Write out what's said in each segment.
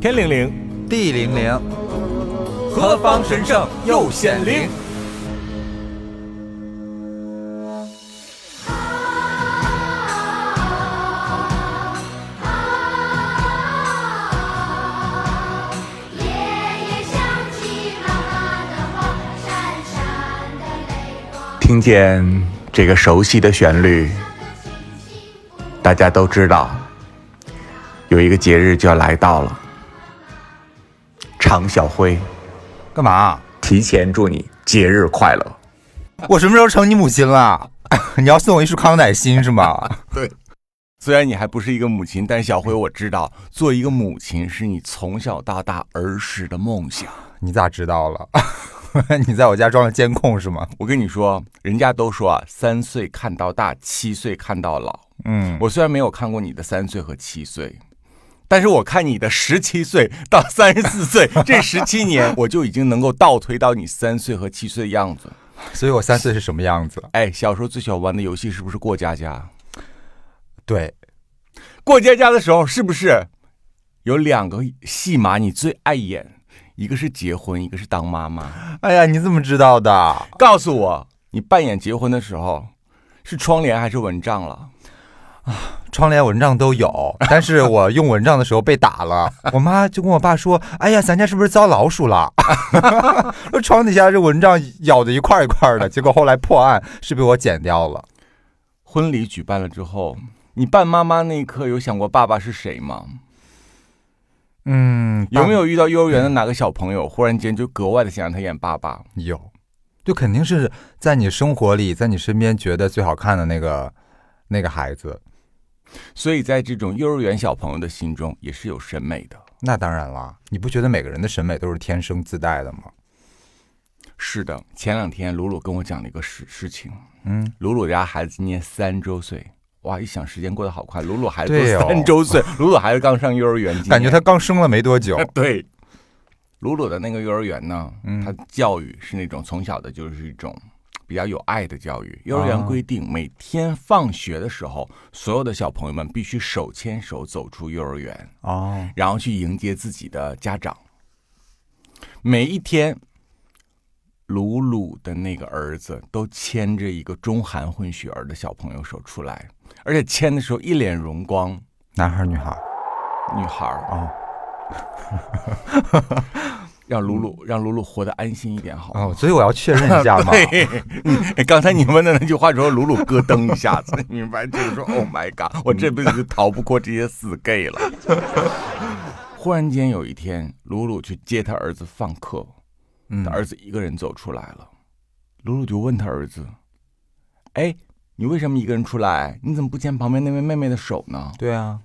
天灵灵，地灵灵，何方神圣又显灵？听见这个熟悉的旋律，大家都知道，有一个节日就要来到了。常小辉，干嘛？提前祝你节日快乐。我什么时候成你母亲了？你要送我一束康乃馨是吗？对，虽然你还不是一个母亲，但小辉我知道，做一个母亲是你从小到大儿时的梦想。你咋知道了？你在我家装了监控是吗？我跟你说，人家都说啊，三岁看到大，七岁看到老。嗯，我虽然没有看过你的三岁和七岁，但是我看你的十七岁到 三十四岁 这十七年，我就已经能够倒推到你三岁和七岁的样子。所以我三岁是什么样子？哎，小时候最喜欢玩的游戏是不是过家家？对，过家家的时候是不是有两个戏码你最爱演？一个是结婚，一个是当妈妈。哎呀，你怎么知道的？告诉我，你扮演结婚的时候是窗帘还是蚊帐了？窗帘蚊帐都有，但是我用蚊帐的时候被打了，我妈就跟我爸说：“哎呀，咱家是不是遭老鼠了？说床底下这蚊帐咬的一块一块的。”结果后来破案是被我剪掉了。婚礼举办了之后，你扮妈妈那一刻有想过爸爸是谁吗？嗯，有没有遇到幼儿园的哪个小朋友，忽然间就格外的想让他演爸爸？有？就肯定是在你生活里，在你身边觉得最好看的那个那个孩子。所以在这种幼儿园小朋友的心中，也是有审美的。那当然了，你不觉得每个人的审美都是天生自带的吗？是的，前两天鲁鲁跟我讲了一个事事情。嗯，鲁鲁家孩子今年三周岁，哇，一想时间过得好快。鲁鲁孩子三周岁，鲁鲁孩子刚上幼儿园，感觉他刚生了没多久。对。鲁鲁的那个幼儿园呢，嗯他教育是那种从小的就是一种比较有爱的教育。幼儿园啊规定，每天放学的时候，所有的小朋友们必须手牵手走出幼儿园，哦，然后去迎接自己的家长。每一天，鲁鲁的那个儿子都牵着一个中韩混血儿的小朋友手出来，而且牵的时候一脸荣光。男孩儿女孩儿？女孩儿哦 让鲁鲁让鲁鲁活得安心一点好吗？哦，所以我要确认一下嘛。刚才你问的那句话之后，鲁鲁咯噔一下子，你明白？就是说，Oh my god，我这辈子就逃不过这些死 gay 了。忽然间有一天，鲁鲁去接他儿子放课，嗯他儿子一个人走出来了，鲁鲁就问他儿子：“哎，你为什么一个人出来？你怎么不牵旁边那位妹妹的手呢？”对啊，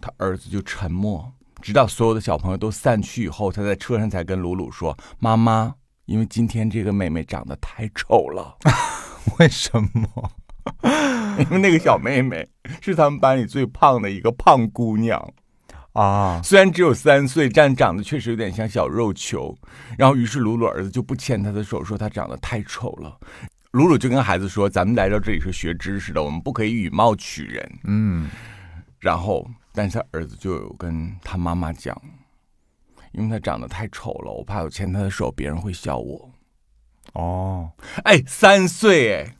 他儿子就沉默，直到所有的小朋友都散去以后，他在车上才跟鲁鲁说：“妈妈，因为今天这个妹妹长得太丑了，为什么？因为那个小妹妹是他们班里最胖的一个胖姑娘，啊，虽然只有三岁，但长得确实有点像小肉球。然后，于是鲁鲁儿子就不牵她的手，说她长得太丑了。鲁鲁就跟孩子说：“咱们来到这里是学知识的，我们不可以以貌取人。”嗯，然后，但是他儿子就有跟他妈妈讲，因为他长得太丑了，我怕我牵他的手，别人会笑我。哦，哎，三岁哎，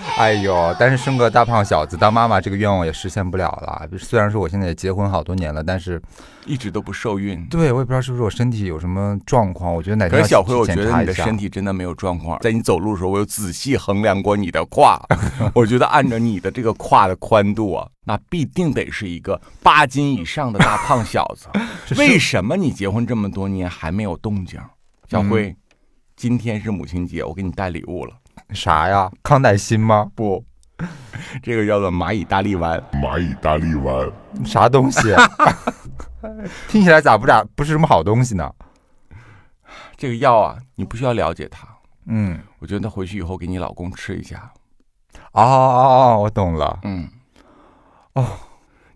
哎呦，但是生个大胖小子当妈妈这个愿望也实现不了了。虽然说我现在也结婚好多年了，但是一直都不受孕。对我也不知道是不是我身体有什么状况，我觉得哪可是小辉，我觉得你的身体真的没有状况。在你走路的时候，我有仔细衡量过你的胯，我觉得按照你的这个胯的宽度啊，那必定得是一个八斤以上的大胖小子。为什么你结婚这么多年还没有动静？小辉，今天是母亲节，我给你带礼物了。啥呀？康乃馨吗？不，这个叫做蚂蚁大力丸。蚂蚁大力丸。啥东西？听起来咋不咋不是什么好东西呢？这个药啊，你不需要了解它。嗯，我觉得回去以后给你老公吃一下。哦哦哦，我懂了。嗯，哦，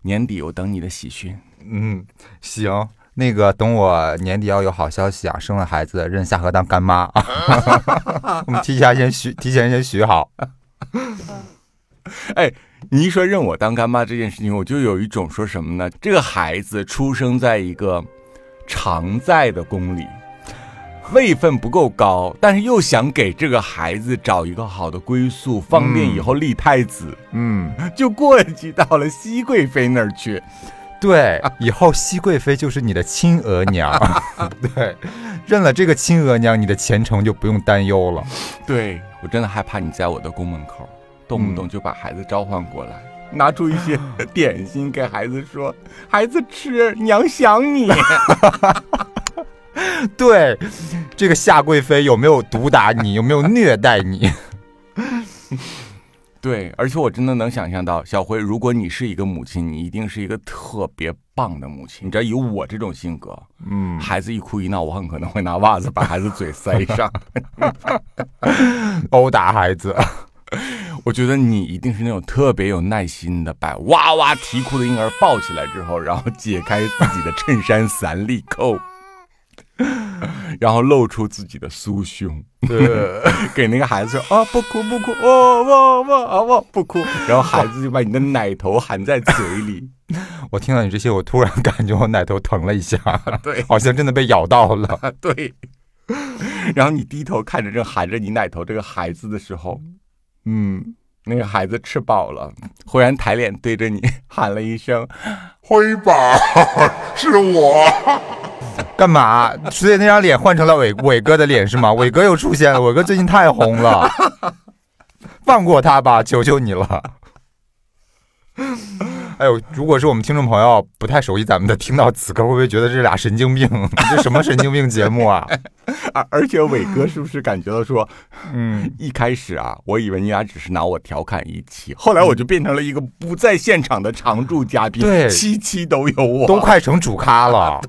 年底我等你的喜讯。嗯，行，那个等我年底要有好消息啊，生了孩子认夏荷当干妈啊，我们提前先许提前先许好。哎，你一说认我当干妈这件事情，我就有一种说什么呢？这个孩子出生在一个常在的宫里，位分不够高，但是又想给这个孩子找一个好的归宿，方便以后立太子，嗯，就过继到了熹贵妃那儿去。对，以后熹贵妃就是你的亲额娘。对，认了这个亲额娘，你的前程就不用担忧了。对我真的害怕你在我的宫门口，动不动就把孩子召唤过来。拿出一些点心给孩子说：“孩子吃，娘想你。对，这个夏贵妃有没有毒打你？有没有虐待你？”对，而且我真的能想象到，小辉，如果你是一个母亲，你一定是一个特别棒的母亲。你知道，以我这种性格，嗯，孩子一哭一闹，我很可能会拿袜子把孩子嘴塞上。殴打孩子。我觉得你一定是那种特别有耐心的，把哇哇啼哭的婴儿抱起来之后，然后解开自己的衬衫三粒扣，然后露出自己的酥胸，对，给那个孩子说啊不哭不哭，哦哇哇啊哇不哭，然后孩子就把你的奶头含在嘴里，我听到你这些，我突然感觉我奶头疼了一下，对。好像真的被咬到了。啊对，然后你低头看着这含着你奶头这个孩子的时候，嗯，那个孩子吃饱了，忽然抬脸对着你喊了一声。辉宝，是我。干嘛？所以那张脸换成了伟伟哥的脸是吗？伟哥又出现了，伟哥最近太红了，放过他吧，求求你了。哎呦，如果是我们听众朋友不太熟悉咱们的，听到此刻会不会觉得这俩神经病？这什么神经病节目啊？而而且伟哥是不是感觉到说，嗯，一开始啊，我以为你俩只是拿我调侃一期，后来我就变成了一个不在现场的常驻嘉宾，对期期都有我，都快成主咖了。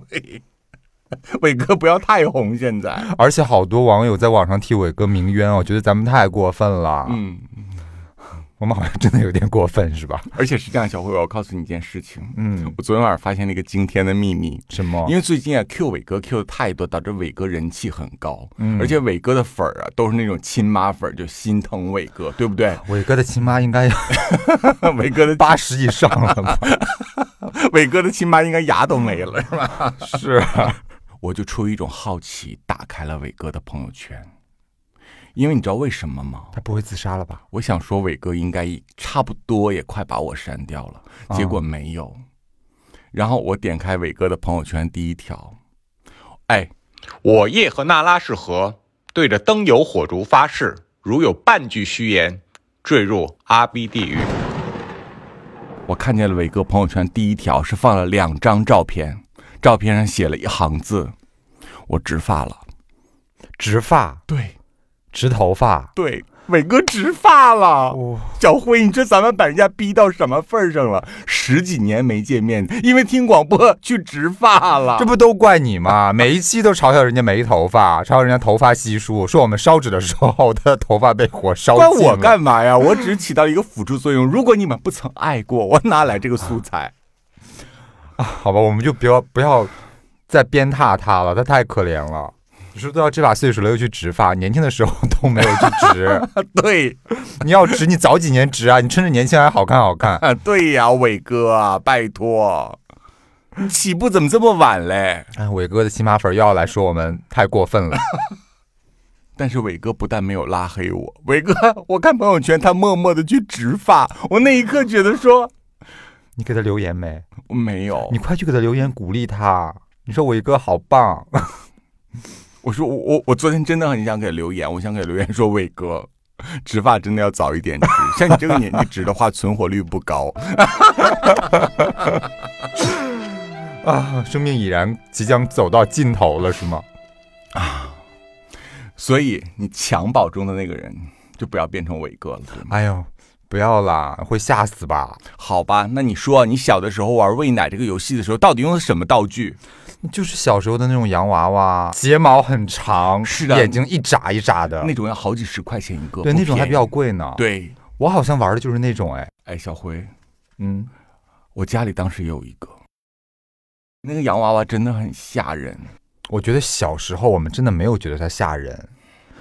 伟哥不要太红，现在，而且好多网友在网上替伟哥鸣冤，我觉得咱们太过分了。嗯，我们好像真的有点过分，是吧？而且是这样，小慧，我要告诉你一件事情，嗯，我昨天晚上发现了一个惊天的秘密。什么？因为最近啊，Q 伟哥 Q 的太多，导致伟哥人气很高，嗯而且伟哥的粉儿啊都是那种亲妈粉儿，就心疼伟哥，对不对？伟哥的亲妈应该 伟哥的八十以上了吧？伟哥的亲妈应该牙都没了，是吧？是啊，我就出于一种好奇，打开了伟哥的朋友圈，因为你知道为什么吗？他不会自杀了吧？我想说伟哥应该差不多也快把我删掉了，啊结果没有。然后我点开伟哥的朋友圈第一条，哎，我叶和那拉氏河对着灯油火烛发誓，如有半句虚言，坠入阿鼻地狱。我看见了伟哥朋友圈第一条是放了两张照片，照片上写了一行字：我植发了。植发，对植头发，对，伟哥植发了。哦、小辉，你这咱们把人家逼到什么份儿上了？十几年没见面，因为听广播去植发了。这不都怪你吗？每一期都嘲笑人家没头发，嘲笑人家头发稀疏，说我们烧纸的时候他的头发被火烧关我尽了干嘛呀？我只是起到一个辅助作用。如果你们不曾爱过，我哪来这个素材？好吧，我们就不要不要再鞭挞他了，他太可怜了。你说都要这把岁数了，又去植发，年轻的时候都没有去植。对你要植，你早几年植啊！你趁着年轻还好看好看。啊，对呀，伟哥啊，拜托，你起步怎么这么晚嘞？哎，伟哥的亲妈粉又要来说我们太过分了。但是伟哥不但没有拉黑我，伟哥，我看朋友圈他默默的去植发，我那一刻觉得说你给他留言没？没有你，快去给他留言鼓励他。你说伟哥好棒，我说我我我昨天真的很想给他留言，我想给留言说伟哥。植发真的要早一点植，像你这个年纪植的话，存活率不高。啊！生命已然即将走到尽头了，是吗？啊所以你襁褓中的那个人就不要变成伟哥了？哎呦，不要啦，会吓死吧？好吧，那你说你小的时候玩喂奶这个游戏的时候，到底用的什么道具？就是小时候的那种洋娃娃，睫毛很长，是的眼睛一眨一眨的，那种要好几十块钱一个，对那种还比较。贵呢。，对，我好像玩的就是那种，哎，哎，小辉，嗯，我家里当时也有一个，那个洋娃娃真的很吓人。我觉得小时候我们真的没有觉得它吓人，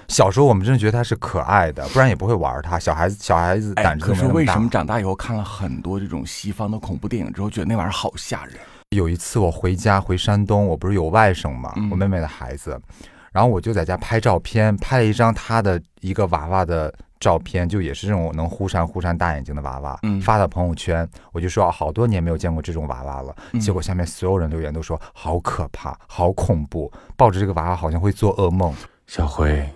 小时候我们真的觉得它是可爱的，不然也不会玩它。小孩子小孩子哎，胆子可是都没那么大。为什么长大以后看了很多这种西方的恐怖电影之后，觉得那玩意儿好吓人？有一次我回家回山东，我不是有外甥嘛，嗯我妹妹的孩子，然后我就在家拍照片，拍了一张他的一个娃娃的照片，就也是这种能忽闪忽闪大眼睛的娃娃，嗯发到朋友圈，我就说好多年没有见过这种娃娃了，嗯结果下面所有人留言都说好可怕，好恐怖，抱着这个娃娃好像会做噩梦。小辉，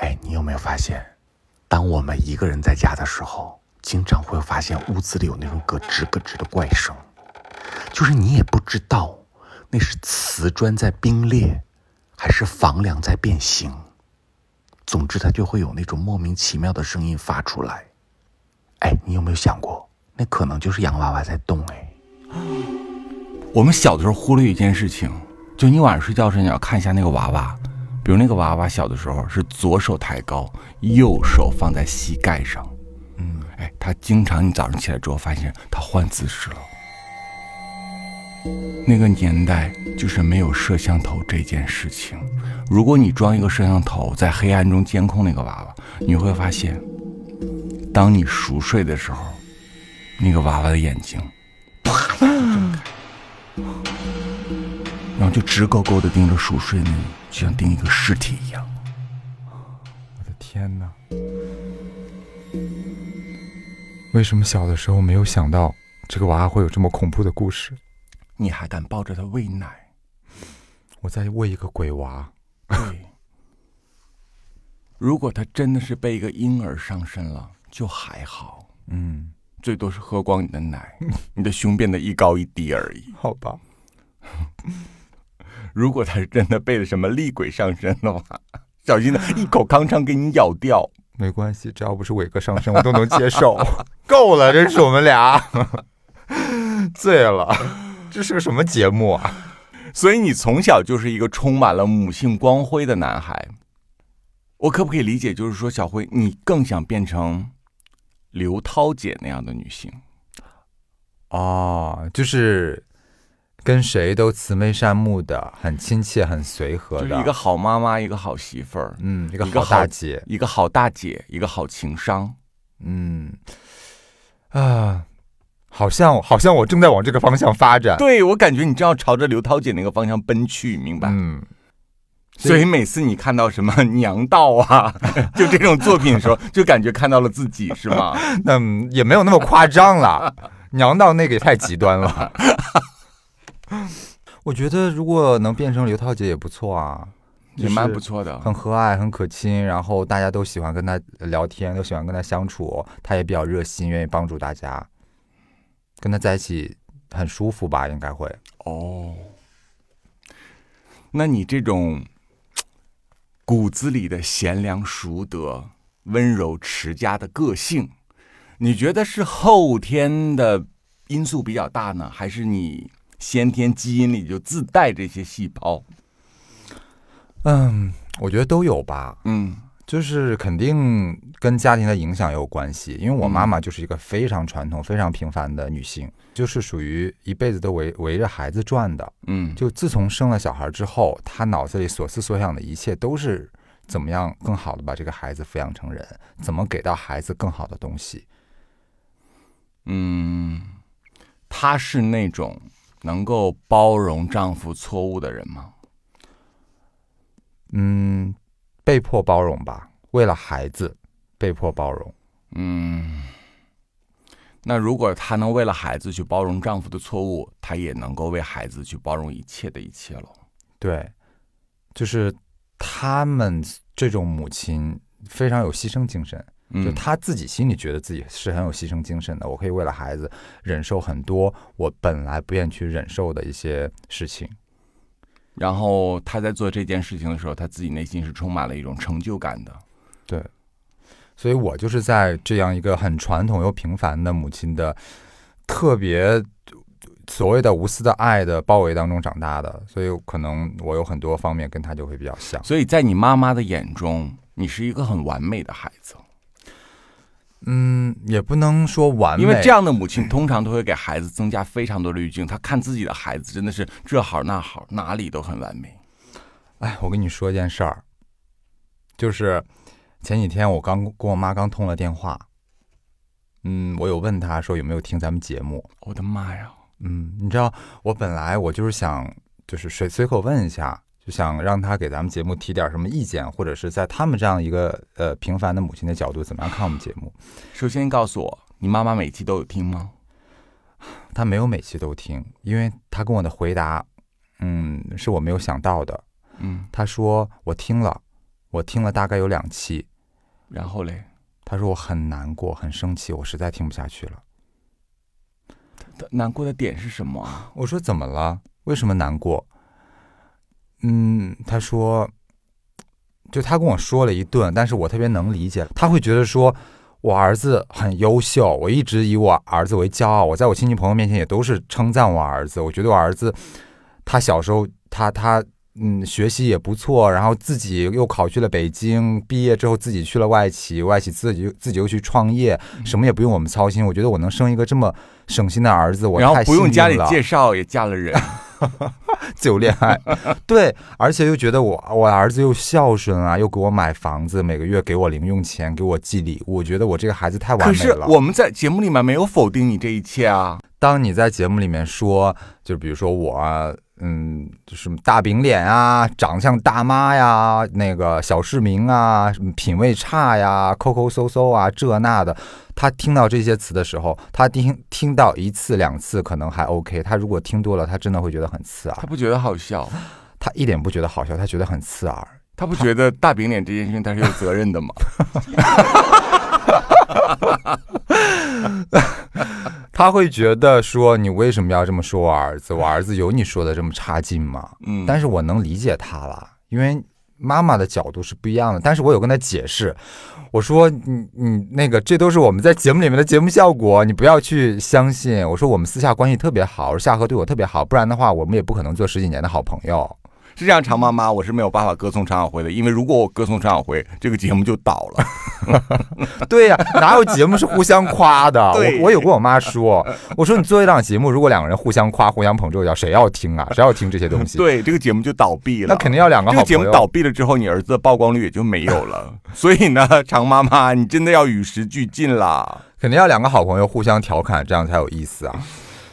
哎，你有没有发现，当我们一个人在家的时候，经常会发现屋子里有那种咯吱咯吱的怪声，就是你也不知道那是瓷砖在冰裂，还是房梁在变形。总之，它就会有那种莫名其妙的声音发出来。哎，你有没有想过，那可能就是洋娃娃在动？哎，我们小的时候忽略一件事情，就你晚上睡觉时你要看一下那个娃娃，比如那个娃娃小的时候是左手抬高，右手放在膝盖上，嗯，哎，他经常你早上起来之后发现他换姿势了。那个年代就是没有摄像头这件事情，如果你装一个摄像头在黑暗中监控那个娃娃，你会发现，当你熟睡的时候，那个娃娃的眼睛然后就直勾勾的盯着熟睡的你，就像盯一个尸体一样。我的天哪！为什么小的时候没有想到这个娃娃会有这么恐怖的故事？你还敢抱着他喂奶？我在喂一个鬼娃。对。如果他真的是被一个婴儿上身了，就还好，嗯，最多是喝光你的奶，你的胸变得一高一低而已。好吧。如果他是真的被了什么厉鬼上身的话，小心的一口康昌给你咬掉。没关系，只要不是伟哥上身，我都能接受。够了，真是我们俩 醉了。这是个什么节目啊？所以你从小就是一个充满了母性光辉的男孩。我可不可以理解，就是说，小辉，你更想变成刘涛姐那样的女性？哦，就是跟谁都慈眉善目的，很亲切、很随和的，就是一个好妈妈，一个好媳妇儿，嗯，一个好大姐，一个好大姐，一个好情商。嗯啊，好像好像我正在往这个方向发展。对我感觉你正要朝着刘涛姐那个方向奔去，明白？嗯，所以每次你看到什么娘道啊，就这种作品的时候，就感觉看到了自己，是吗？那嗯也没有那么夸张了，娘道那个也太极端了。我觉得如果能变成刘涛姐也不错啊，也蛮不错的。很和蔼、很可亲，然后大家都喜欢跟她聊天，都喜欢跟她相处，她也比较热心，愿意帮助大家，跟她在一起很舒服吧？应该会。哦，那你这种骨子里的贤良淑德、温柔持家的个性，你觉得是后天的因素比较大呢，还是你先天基因里就自带这些细胞？嗯，我觉得都有吧。嗯就是肯定跟家庭的影响也有关系，因为我妈嗯妈就是一个非常传统、非常平凡的女性，就是属于一辈子都围围着孩子转的。嗯，就自从生了小孩之后，她脑子里所思所想的一切都是怎么样更好的把这个孩子抚养成人，怎么给到孩子更好的东西。嗯，她是那种能够包容丈夫错误的人吗？嗯，被迫包容吧，为了孩子被迫包容。嗯，那如果她能为了孩子去包容丈夫的错误，她也能够为孩子去包容一切的一切了。对，就是他们这种母亲非常有牺牲精神。就嗯，他自己心里觉得自己是很有牺牲精神的，我可以为了孩子忍受很多我本来不愿去忍受的一些事情。然后他在做这件事情的时候，他自己内心是充满了一种成就感的。对所以我就是在这样一个很传统又平凡的母亲的特别所谓的无私的爱的包围当中长大的，所以可能我有很多方面跟他就会比较像。所以在你妈妈的眼中，你是一个很完美的孩子，嗯，也不能说完美，因为这样的母亲通常都会给孩子增加非常多的滤镜。她看自己的孩子真的是这好那好，哪里都很完美。哎，我跟你说一件事儿，就是前几天我刚跟我妈刚通了电话，嗯，我有问她说有没有听咱们节目，我的妈呀！嗯，你知道我本来我就是想就是随随口问一下，就想让他给咱们节目提点什么意见，或者是在他们这样一个呃平凡的母亲的角度，怎么样看我们节目？首先告诉我，你妈妈每期都有听吗？她没有每期都听，因为她跟我的回答，嗯，是我没有想到的。嗯，她说我听了，我听了大概有两期，然后嘞，她说我很难过，很生气，我实在听不下去了。难过的点是什么啊？我说怎么了？为什么难过？嗯，他说，就他跟我说了一顿，但是我特别能理解，他会觉得说我儿子很优秀，我一直以我儿子为骄傲，我在我亲戚朋友面前也都是称赞我儿子，我觉得我儿子他小时候他他嗯学习也不错，然后自己又考去了北京，毕业之后自己去了外企，外企自己自己又去创业，什么也不用我们操心，我觉得我能生一个这么省心的儿子，我然后太不用家里幸运了介绍也嫁了人，自由恋爱，对，而且又觉得我我儿子又孝顺啊，又给我买房子，每个月给我零用钱，给我寄礼物，我觉得我这个孩子太完可是美了。我们在节目里面没有否定你这一切啊。当你在节目里面说，就比如说我，嗯，什么大饼脸啊，长相大妈呀，那个小市民啊，什么品味差呀，抠抠搜搜啊，这那的，他听到这些词的时候，他听听到一次两次可能还 OK，他如果听多了，他真的会觉得很刺耳。他不觉得好笑，他一点不觉得好笑，他觉得很刺耳。他不觉得大饼脸这件事情他是有责任的吗？他会觉得说你为什么要这么说我儿子？我儿子有你说的这么差劲吗？嗯，但是我能理解他了，因为妈妈的角度是不一样的。但是我有跟他解释，我说你你那个这都是我们在节目里面的节目效果，你不要去相信。我说我们私下关系特别好，我说夏荷对我特别好，不然的话我们也不可能做十几年的好朋友。是这样，常妈妈，我是没有办法歌颂常晓辉的，因为如果我歌颂常晓辉，这个节目就倒了。对呀、哪有节目是互相夸的？我我有跟我妈说，我说你做一档节目，如果两个人互相夸、互相捧臭脚，谁要听啊？谁要听这些东西？，对，这个节目就倒闭了。那肯定要两个这好朋友。个节目倒闭了之后，你儿子的曝光率也就没有了。所以呢，常妈妈，你真的要与时俱进啦。肯定要两个好朋友互相调侃，这样才有意思啊。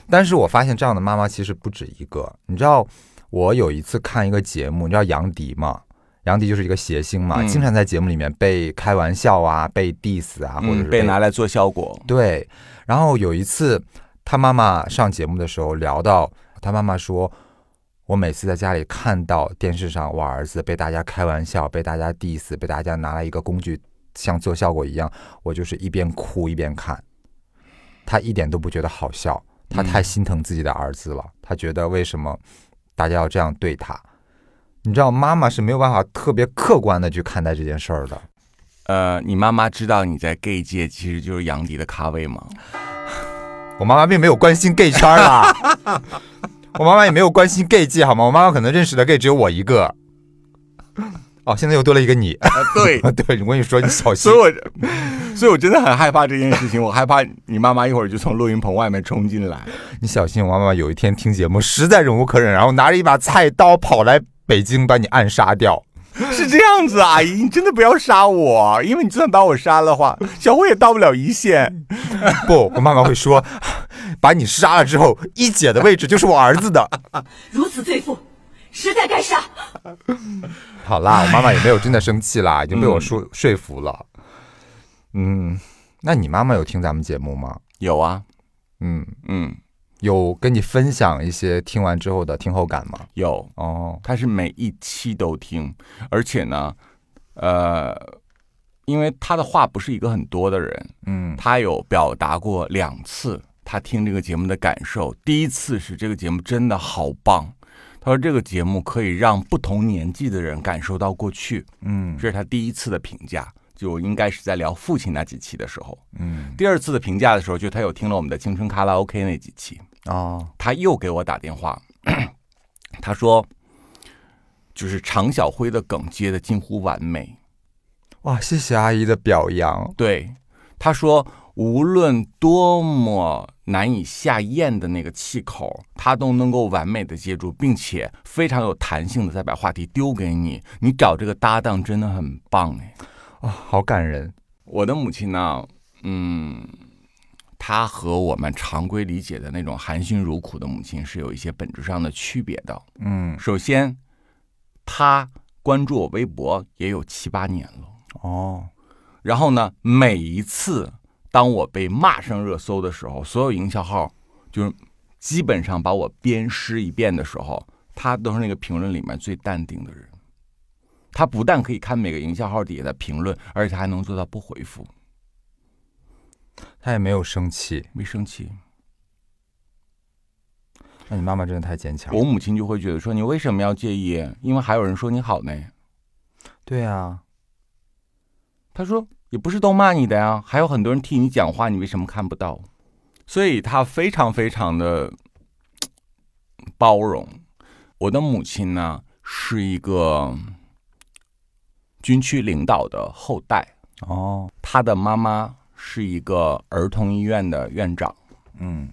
但是我发现这样的妈妈其实不止一个。你知道，我有一次看一个节目，你知道杨迪吗？杨迪就是一个谐星嘛，嗯经常在节目里面被开玩笑啊，被 diss 啊，或者是嗯，被拿来做效果。对。然后有一次，他妈妈上节目的时候聊到，他妈妈说。我每次在家里看到电视上我儿子被大家开玩笑、被大家 diss、被大家拿来一个工具像做效果一样，我就是一边哭一边看。他一点都不觉得好笑，他太心疼自己的儿子了。他觉得为什么大家要这样对他？你知道，妈妈是没有办法特别客观的去看待这件事儿的。呃，你妈妈知道你在 gay 界其实就是杨迪的咖位吗？我妈妈并没有关心 gay 圈儿啦，我妈妈也没有关心 gay 界，好吗？我妈妈可能认识的 gay 只有我一个。哦，现在又多了一个你。啊，对，对，我跟你说，你小心所以。我，所以我真的很害怕这件事情。我害怕你妈妈一会儿就从录音棚外面冲进来。你小心，我妈妈有一天听节目实在忍无可忍，然后拿着一把菜刀跑来北京把你暗杀掉。是这样子，阿姨，你真的不要杀我，因为你就算把我杀了的话，小慧也到不了一线。不，我妈妈会说，把你杀了之后，一姐的位置就是我儿子的。如此罪妇，实在该杀。好啦，我妈妈也没有真的生气啦，已经被我说、说服了。嗯，那你妈妈有听咱们节目吗？有啊，嗯，嗯，有跟你分享一些听完之后的听后感吗？有，哦，她是每一期都听，而且呢，呃，因为她的话不是一个很多的人，嗯她有表达过两次她听这个节目的感受。第一次是这个节目真的好棒，他说这个节目可以让不同年纪的人感受到过去，嗯这是他第一次的评价。就应该是在聊父亲那几期的时候，嗯，第二次的评价的时候，就他有听了我们的青春卡拉 OK 那几期，哦，他又给我打电话，他说，就是常小辉的梗接的近乎完美。哇，谢谢阿姨的表扬。对，他说无论多么难以下咽的那个气口，他都能够完美的接住，并且非常有弹性的再把话题丢给你。你找这个搭档真的很棒哎。啊、好感人。我的母亲呢，嗯，她和我们常规理解的那种含辛茹苦的母亲是有一些本质上的区别的。嗯，首先，她关注我微博也有七八年了。哦，然后呢，每一次当我被骂上热搜的时候，所有营销号就是基本上把我鞭尸一遍的时候，她都是那个评论里面最淡定的人。他不但可以看每个营销号底下的评论，而且他还能做到不回复，他也没有生气。没生气。那你妈妈真的太坚强了。我母亲就会觉得说：“你为什么要介意？因为还有人说你好呢。对啊，”他说：“也不是都骂你的呀，还有很多人替你讲话，你为什么看不到？”所以他非常非常的包容。我的母亲呢，是一个军区领导的后代，哦，他的妈妈是一个儿童医院的院长，嗯，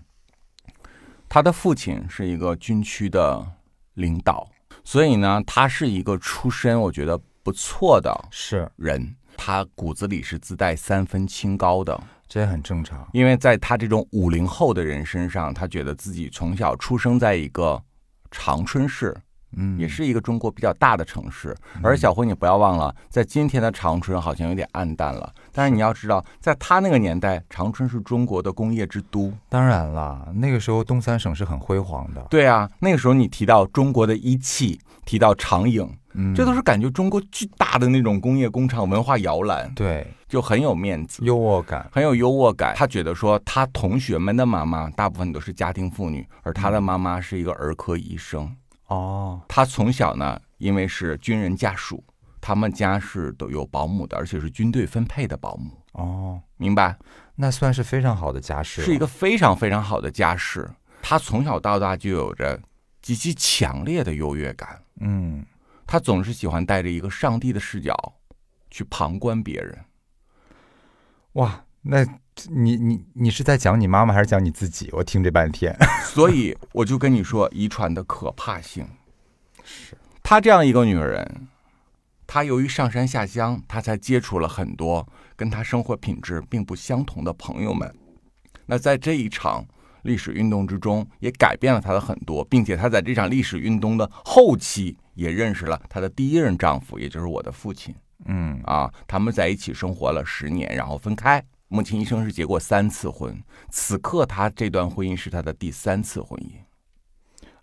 他的父亲是一个军区的领导，所以呢，他是一个出身我觉得不错的是，人。他骨子里是自带三分清高的，这也很正常。因为在他这种五零后的人身上，他觉得自己从小出生在一个长春市，嗯，也是一个中国比较大的城市。而小辉，你不要忘了，在今天的长春好像有点暗淡了，但是你要知道，在他那个年代，长春是中国的工业之都。当然了，那个时候东三省是很辉煌的。对啊，那个时候你提到中国的一汽，提到长影，嗯，这都是感觉中国巨大的那种工业工厂、文化摇篮，对就很有面子。优渥感。很有优渥感。他觉得说，他同学们的妈妈大部分都是家庭妇女，而他的妈妈是一个儿科医生。哦，他从小呢，因为是军人家属，他们家是都有保姆的，而且是军队分配的保姆，哦，明白？那算是非常好的家世，是一个非常非常好的家世。他从小到大就有着极其强烈的优越感，嗯，他总是喜欢带着一个上帝的视角去旁观别人。哇，那你你你是在讲你妈妈还是讲你自己？我听这半天。所以我就跟你说，遗传的可怕性是她这样一个女人，她由于上山下乡，她才接触了很多跟她生活品质并不相同的朋友们。那在这一场历史运动之中，也改变了她的很多，并且她在这场历史运动的后期，也认识了她的第一任丈夫，也就是我的父亲。嗯，啊，他们在一起生活了十年，然后分开。母亲一生是结过三次婚，此刻她这段婚姻是她的第三次婚姻，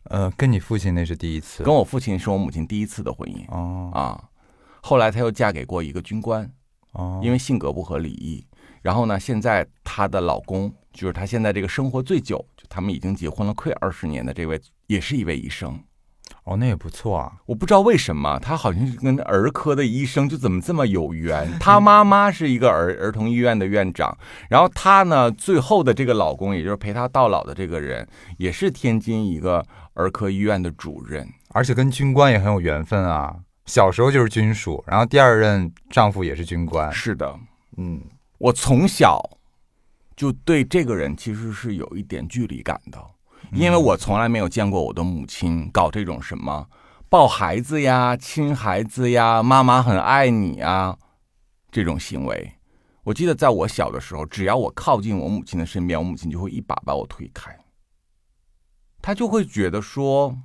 呃，跟你父亲那是第一次。跟我父亲是我母亲第一次的婚姻哦啊。后来她又嫁给过一个军官，哦，因为性格不合礼仪。然后呢，现在她的老公就是她现在这个生活最久，就他们已经结婚了快二十年的这位，也是一位医生。哦，那也不错啊。我不知道为什么，他好像是跟儿科的医生就怎么这么有缘。他妈妈是一个儿儿童医院的院长，然后他呢，最后的这个老公，也就是陪他到老的这个人，也是天津一个儿科医院的主任。而且跟军官也很有缘分啊。小时候就是军属，然后第二任丈夫也是军官。是的，嗯，我从小就对这个人其实是有一点距离感的，因为我从来没有见过我的母亲搞这种什么抱孩子呀、亲孩子呀、妈妈很爱你啊这种行为。我记得在我小的时候，只要我靠近我母亲的身边，我母亲就会一把把我推开，她就会觉得说，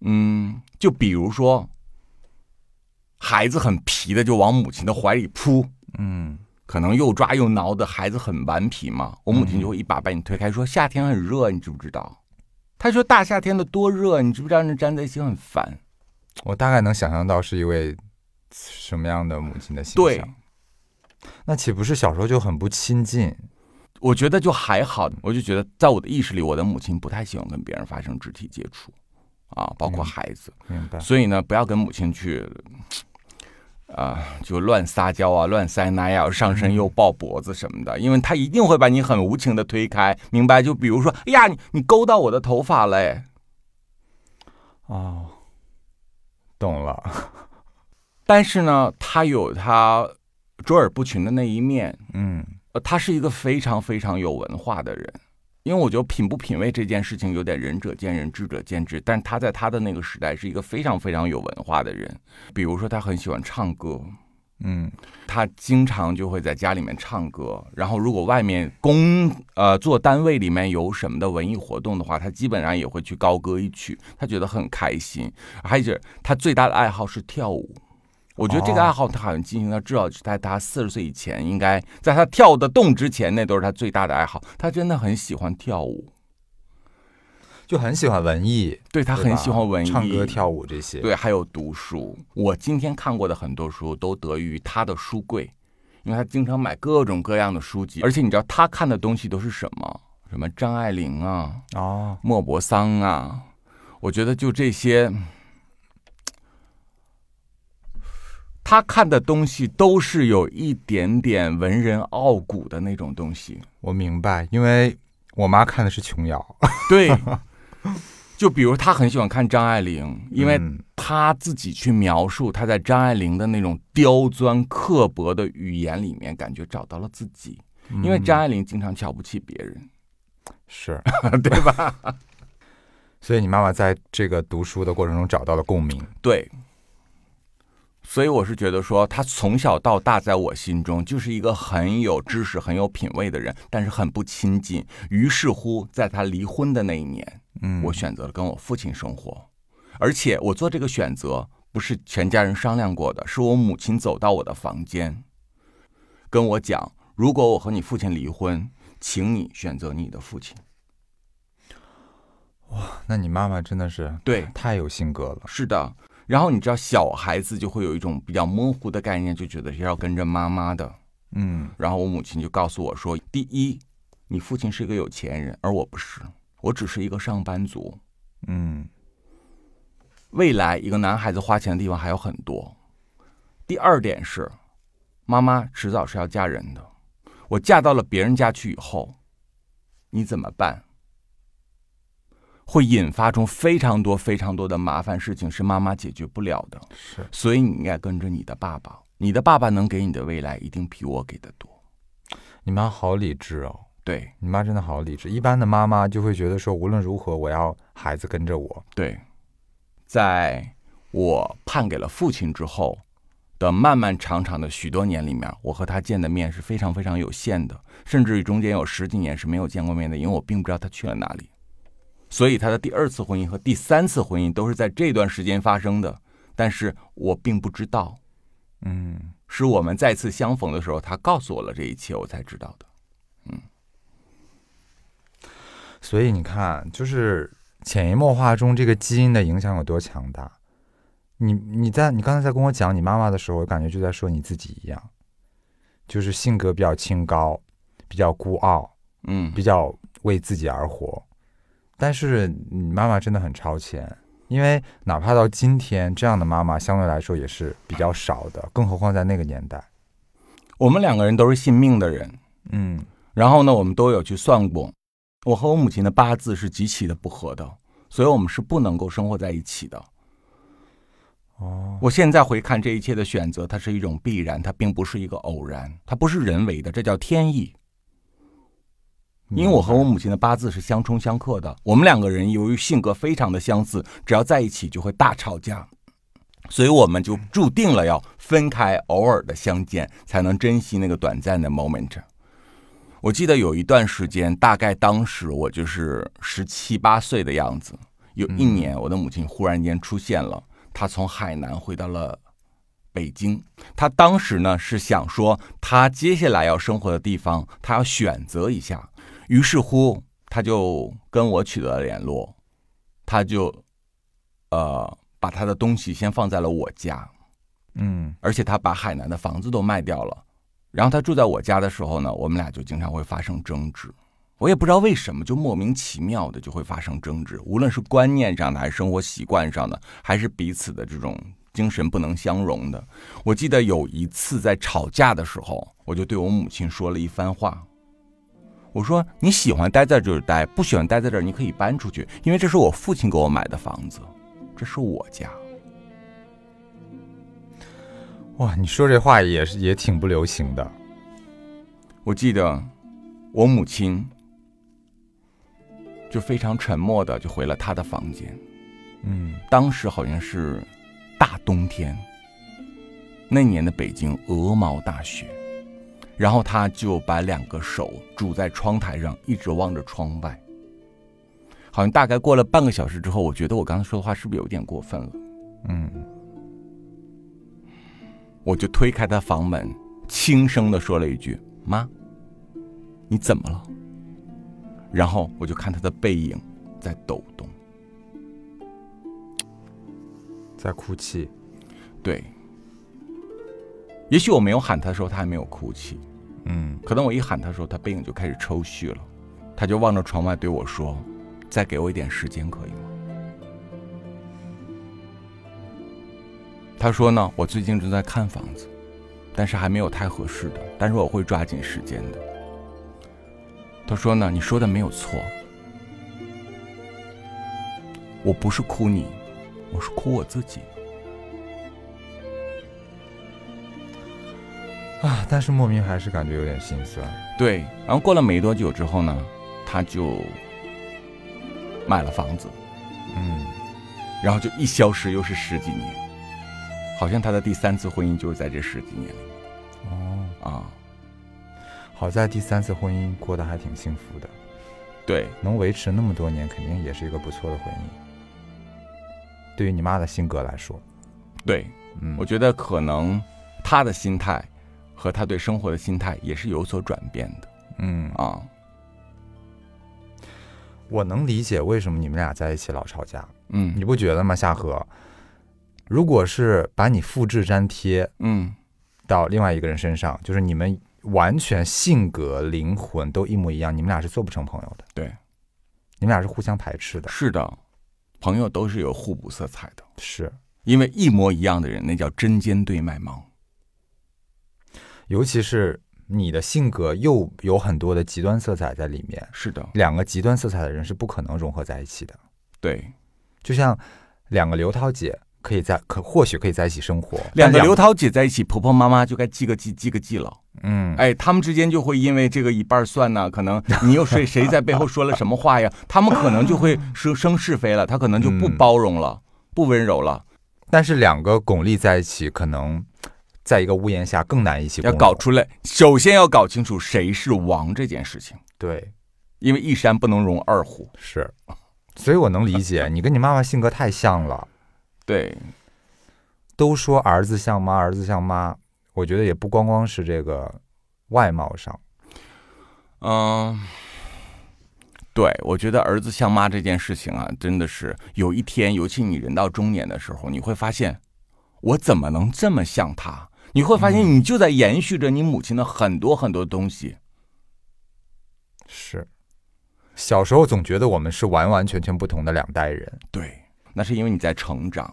嗯，就比如说，孩子很皮的就往母亲的怀里扑，嗯，可能又抓又挠的孩子很顽皮嘛，我母亲就会一把把你推开，说夏天很热，你知不知道？她说大夏天的多热，你知不知道？那粘在一起很烦。我大概能想象到是一位什么样的母亲的形对，象。那岂不是小时候就很不亲近？我觉得就还好，我就觉得在我的意识里，我的母亲不太喜欢跟别人发生肢体接触，啊，包括嗯孩子。明白。所以呢，不要跟母亲去，啊、就乱撒娇啊，乱塞奶啊、上身又抱脖子什么的，因为他一定会把你很无情的推开，明白？就比如说，哎呀，你你勾到我的头发嘞，哦，懂了。但是呢，他有他卓尔不群的那一面，嗯，呃，他是一个非常非常有文化的人，因为我觉得品不品味这件事情有点仁者见仁，智者见智。但是他在他的那个时代是一个非常非常有文化的人，比如说他很喜欢唱歌，嗯他经常就会在家里面唱歌，然后如果外面工呃做单位里面有什么的文艺活动的话，他基本上也会去高歌一曲，他觉得很开心。还有就是他最大的爱好是跳舞，我觉得这个哦爱好他好像进行到至少是在他四十岁以前，应该在他跳得动之前，那都是他最大的爱好。他真的很喜欢跳舞，就很喜欢文艺，对他很喜欢文艺，唱歌、跳舞这些。，对，还有读书。我今天看过的很多书都得益于他的书柜，因为他经常买各种各样的书籍，而且你知道他看的东西都是什么？什么张爱玲啊、哦，莫泊桑啊，我觉得就这些，他看的东西都是有一点点文人傲骨的那种东西。我明白，因为 我妈看的是琼瑶，对，就比如她很喜欢看张爱玲，因为她自己去描述她在张爱玲的那种刁钻刻薄的语言里面，感觉找到了自己。因为张爱玲经常瞧不起别人，是，对吧？所以你妈妈在这个读书的过程中找到了共鸣。对。所以我是觉得说，他从小到大在我心中就是一个很有知识、很有品位的人，但是很不亲近。于是乎，在他离婚的那一年，嗯，我选择了跟我父亲生活，而且我做这个选择不是全家人商量过的，是我母亲走到我的房间，跟我讲：如果我和你父亲离婚，请你选择你的父亲。哇那你妈妈真的是对，太有性格了。是的。然后你知道，小孩子就会有一种比较模糊的概念，就觉得是要跟着妈妈的。嗯然后我母亲就告诉我说：第一，你父亲是一个有钱人，而我不是，我只是一个上班族。嗯未来一个男孩子花钱的地方还有很多。第二点是，妈妈迟早是要嫁人的。我嫁到了别人家去以后，你怎么办？会引发出非常多非常多的麻烦事情，是妈妈解决不了的。是，所以你应该跟着你的爸爸，你的爸爸能给你的未来一定比我给的多。你妈好理智哦。对你妈真的好理智。一般的妈妈就会觉得说，无论如何，我要孩子跟着我。对，在我判给了父亲之后的漫漫长长的许多年里面，我和他见的面是非常非常有限的，甚至于中间有十几年是没有见过面的，因为我并不知道他去了哪里。所以他的第二次婚姻和第三次婚姻都是在这段时间发生的，但是我并不知道，嗯，是我们再次相逢的时候，他告诉我了这一切，我才知道的。嗯所以你看，就是潜移默化中这个基因的影响有多强大。你你在你刚才在跟我讲你妈妈的时候，我感觉就在说你自己一样，就是性格比较清高，比较孤傲，嗯，比较为自己而活。但是你妈妈真的很超前，因为哪怕到今天，这样的妈妈相对来说也是比较少的，更何况在那个年代。我们两个人都是信命的人，嗯然后呢，我们都有去算过，我和我母亲的八字是极其的不合的，所以我们是不能够生活在一起的。哦，我现在回看这一切的选择，它是一种必然，它并不是一个偶然，它不是人为的，这叫天意。因为我和我母亲的八字是相冲相克的，我们两个人由于性格非常的相似，只要在一起就会大吵架，所以我们就注定了要分开，偶尔的相见，才能珍惜那个短暂的 moment。我记得有一段时间，大概当时我就是十七八岁的样子，有一年我的母亲忽然间出现了，她从海南回到了北京。她当时呢是想说，她接下来要生活的地方，她要选择一下。于是乎，他就跟我取得了联络，他就呃把他的东西先放在了我家，嗯而且他把海南的房子都卖掉了。然后他住在我家的时候呢，我们俩就经常会发生争执。我也不知道为什么，就莫名其妙的就会发生争执，无论是观念上的，还是生活习惯上的，还是彼此的这种精神不能相容的。我记得有一次在吵架的时候，我就对我母亲说了一番话。我说：“你喜欢待在这儿待，不喜欢待在这儿，你可以搬出去，因为这是我父亲给我买的房子，这是我家。哇，你说这话也是也挺不流行的。我记得我母亲就非常沉默的就回了她的房间。嗯当时好像是大冬天，那年的北京鹅毛大雪，然后他就把两个手拄在窗台上，一直望着窗外。好像大概过了半个小时之后，我觉得我刚才说的话是不是有点过分了？嗯，我就推开他房门，轻声的说了一句：“妈，你怎么了？”然后我就看他的背影在抖动。在哭泣。对，也许我没有喊他的时候，他还没有哭泣。嗯，可能我一喊他的时候，他背影就开始抽搐了，他就望着窗外对我说：“再给我一点时间，可以吗？”他说呢，我最近正在看房子，但是还没有太合适的，但是我会抓紧时间的。他说呢，你说的没有错，我不是哭你，我是哭我自己。啊，但是莫名还是感觉有点心酸。对，然后过了没多久之后呢，他就买了房子，嗯，然后就一消失又是十几年，好像他的第三次婚姻就是在这十几年里。哦，啊。好在第三次婚姻过得还挺幸福的，对，能维持那么多年，肯定也是一个不错的婚姻。对于你妈的性格来说，对，嗯，我觉得可能她的心态和他对生活的心态也是有所转变的嗯，啊。我能理解为什么你们俩在一起老吵架，嗯你不觉得吗？夏荷，如果是把你复制粘贴嗯，到另外一个人身上，就是你们完全性格、灵魂都一模一样，你们俩是做不成朋友的。对，你们俩是互相排斥的。是的，朋友都是有互补色彩的，是，因为一模一样的人，那叫针尖对麦芒。尤其是你的性格又有很多的极端色彩在里面，是的，两个极端色彩的人是不可能融合在一起的。对，就像两个刘涛姐可以在可或许可以在一起生活，两个刘涛姐在一起，婆婆妈妈就该记个记，记个记了。嗯，哎，他们之间就会因为这个一半算呢，可能你又谁谁在背后说了什么话呀，他们可能就会生生是非了，他可能就不嗯包容了，不温柔了，但是两个巩俐在一起，可能在一个屋檐下更难一起要搞出来，首先要搞清楚谁是王这件事情，对。因为一山不能容二虎。是，所以我能理解 你跟你妈妈性格太像了。对，都说儿子像妈，儿子像妈，我觉得也不光光是这个外貌上，嗯，对，我觉得儿子像妈这件事情啊，真的是有一天，尤其你人到中年的时候，你会发现，我怎么能这么像他？你会发现，你就在延续着你母亲的很多很多东西。是。小时候总觉得我们是完完全全不同的两代人，对，那是因为你在成长，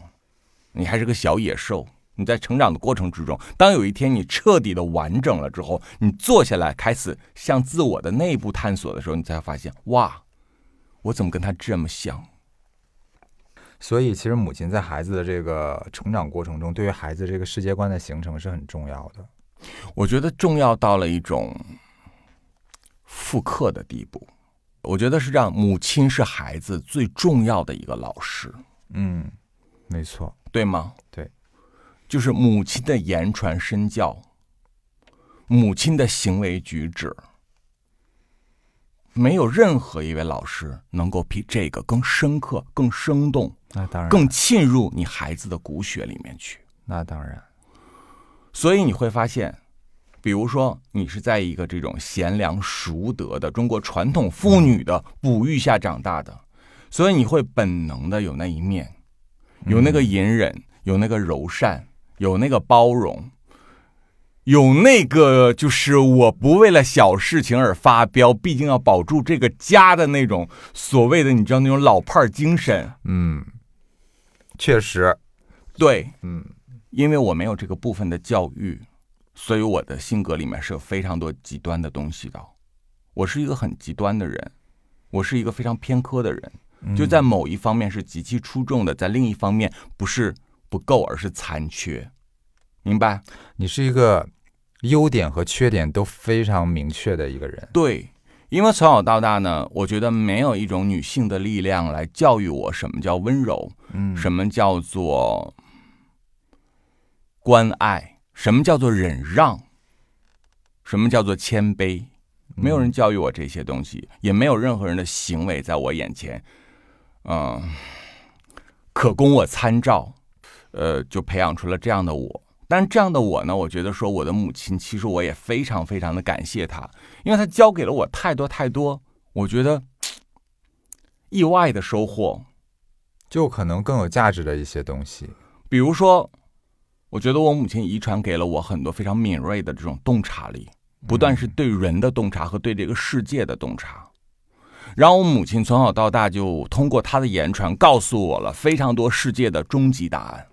你还是个小野兽。你在成长的过程之中，当有一天你彻底的完整了之后，你坐下来开始向自我的内部探索的时候，你才发现，哇，我怎么跟他这么像？所以其实母亲在孩子的这个成长过程中，对于孩子这个世界观的形成是很重要的。我觉得重要到了一种复刻的地步。我觉得是这样，母亲是孩子最重要的一个老师，嗯，没错，对吗？对，就是母亲的言传身教，母亲的行为举止，没有任何一位老师能够比这个更深刻、更生动、那当然，更沁入你孩子的骨血里面去。那当然，所以你会发现，比如说你是在一个这种贤良淑德的中国传统妇女的哺育下长大的，所以你会本能的有那一面，有那个隐忍，有那个柔善，有那个包容，有那个就是我不为了小事情而发飙，毕竟要保住这个家的那种所谓的你知道那种老派儿精神。嗯，确实，对，嗯，因为我没有这个部分的教育，所以我的性格里面是有非常多极端的东西的。我是一个很极端的人，我是一个非常偏科的人，就在某一方面是极其出众的，在另一方面不是不够，而是残缺。明白？你是一个优点和缺点都非常明确的一个人。对，因为从小到大呢，我觉得没有一种女性的力量来教育我什么叫温柔，嗯，什么叫做关爱，什么叫做忍让，什么叫做谦卑，没有人教育我这些东西，也没有任何人的行为在我眼前，嗯、可供我参照，呃，就培养出了这样的我。但是这样的我呢，我觉得说我的母亲，其实我也非常非常的感谢她，因为她教给了我太多太多，我觉得 意外的收获。就可能更有价值的一些东西。比如说，我觉得我母亲遗传给了我很多非常敏锐的这种洞察力，不断是对人的洞察和对这个世界的洞察。然后我母亲从小到大就通过她的言传告诉我了非常多世界的终极答案。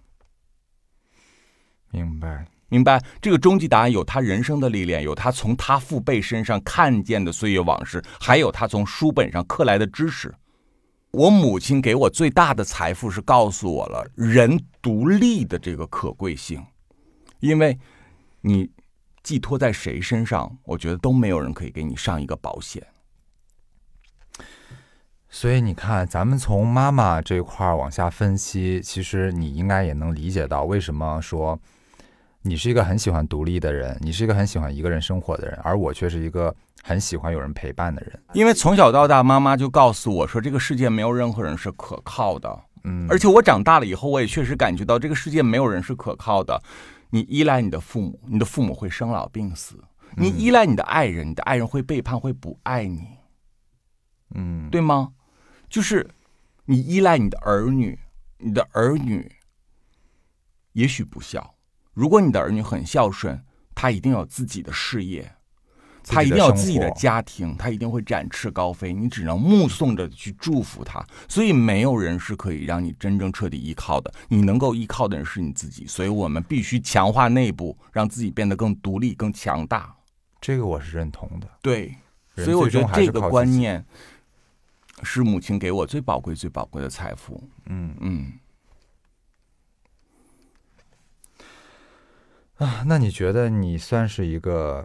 明白。明白这个终极答案有他人生的历练，有他从他父辈身上看见的岁月往事，还有他从书本上刻来的知识。我母亲给我最大的财富是告诉我了人独立的这个可贵性，因为你寄托在谁身上，我觉得都没有人可以给你上一个保险。所以你看，咱们从妈妈这块儿往下分析，其实你应该也能理解到，为什么说你是一个很喜欢独立的人，你是一个很喜欢一个人生活的人，而我却是一个很喜欢有人陪伴的人。因为从小到大，妈妈就告诉我说，这个世界没有任何人是可靠的。嗯，而且我长大了以后，我也确实感觉到这个世界没有人是可靠的。你依赖你的父母，你的父母会生老病死；你依赖你的爱人，你的爱人会背叛，会不爱你，嗯，对吗？就是你依赖你的儿女，你的儿女也许不孝。如果你的儿女很孝顺，他一定有自己的事业，他一定有自己的家庭，他一定会展翅高飞。你只能目送着去祝福他，所以没有人是可以让你真正彻底依靠的。你能够依靠的人是你自己，所以我们必须强化内部，让自己变得更独立、更强大。这个我是认同的。对，所以我觉得这个观念是母亲给我最宝贵、最宝贵的财富。嗯嗯，啊，那你觉得你算是一个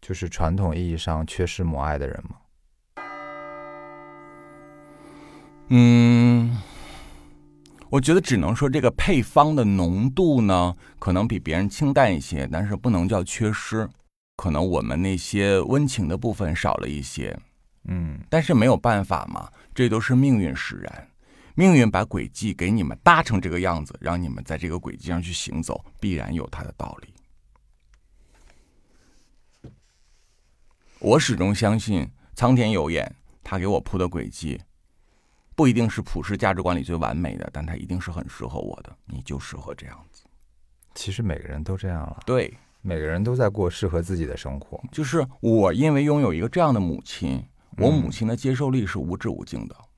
就是传统意义上缺失母爱的人吗？嗯，我觉得只能说这个配方的浓度呢，可能比别人清淡一些，但是不能叫缺失。可能我们那些温情的部分少了一些，嗯但是没有办法嘛，这都是命运使然。命运把轨迹给你们搭成这个样子，让你们在这个轨迹上去行走，必然有它的道理。我始终相信苍天有眼，他给我铺的轨迹，不一定是普世价值观里最完美的，但它一定是很适合我的。你就适合这样子。其实每个人都这样了，对，每个人都在过适合自己的生活。就是我因为拥有一个这样的母亲，我嗯母亲的接受力是无止无尽的。嗯，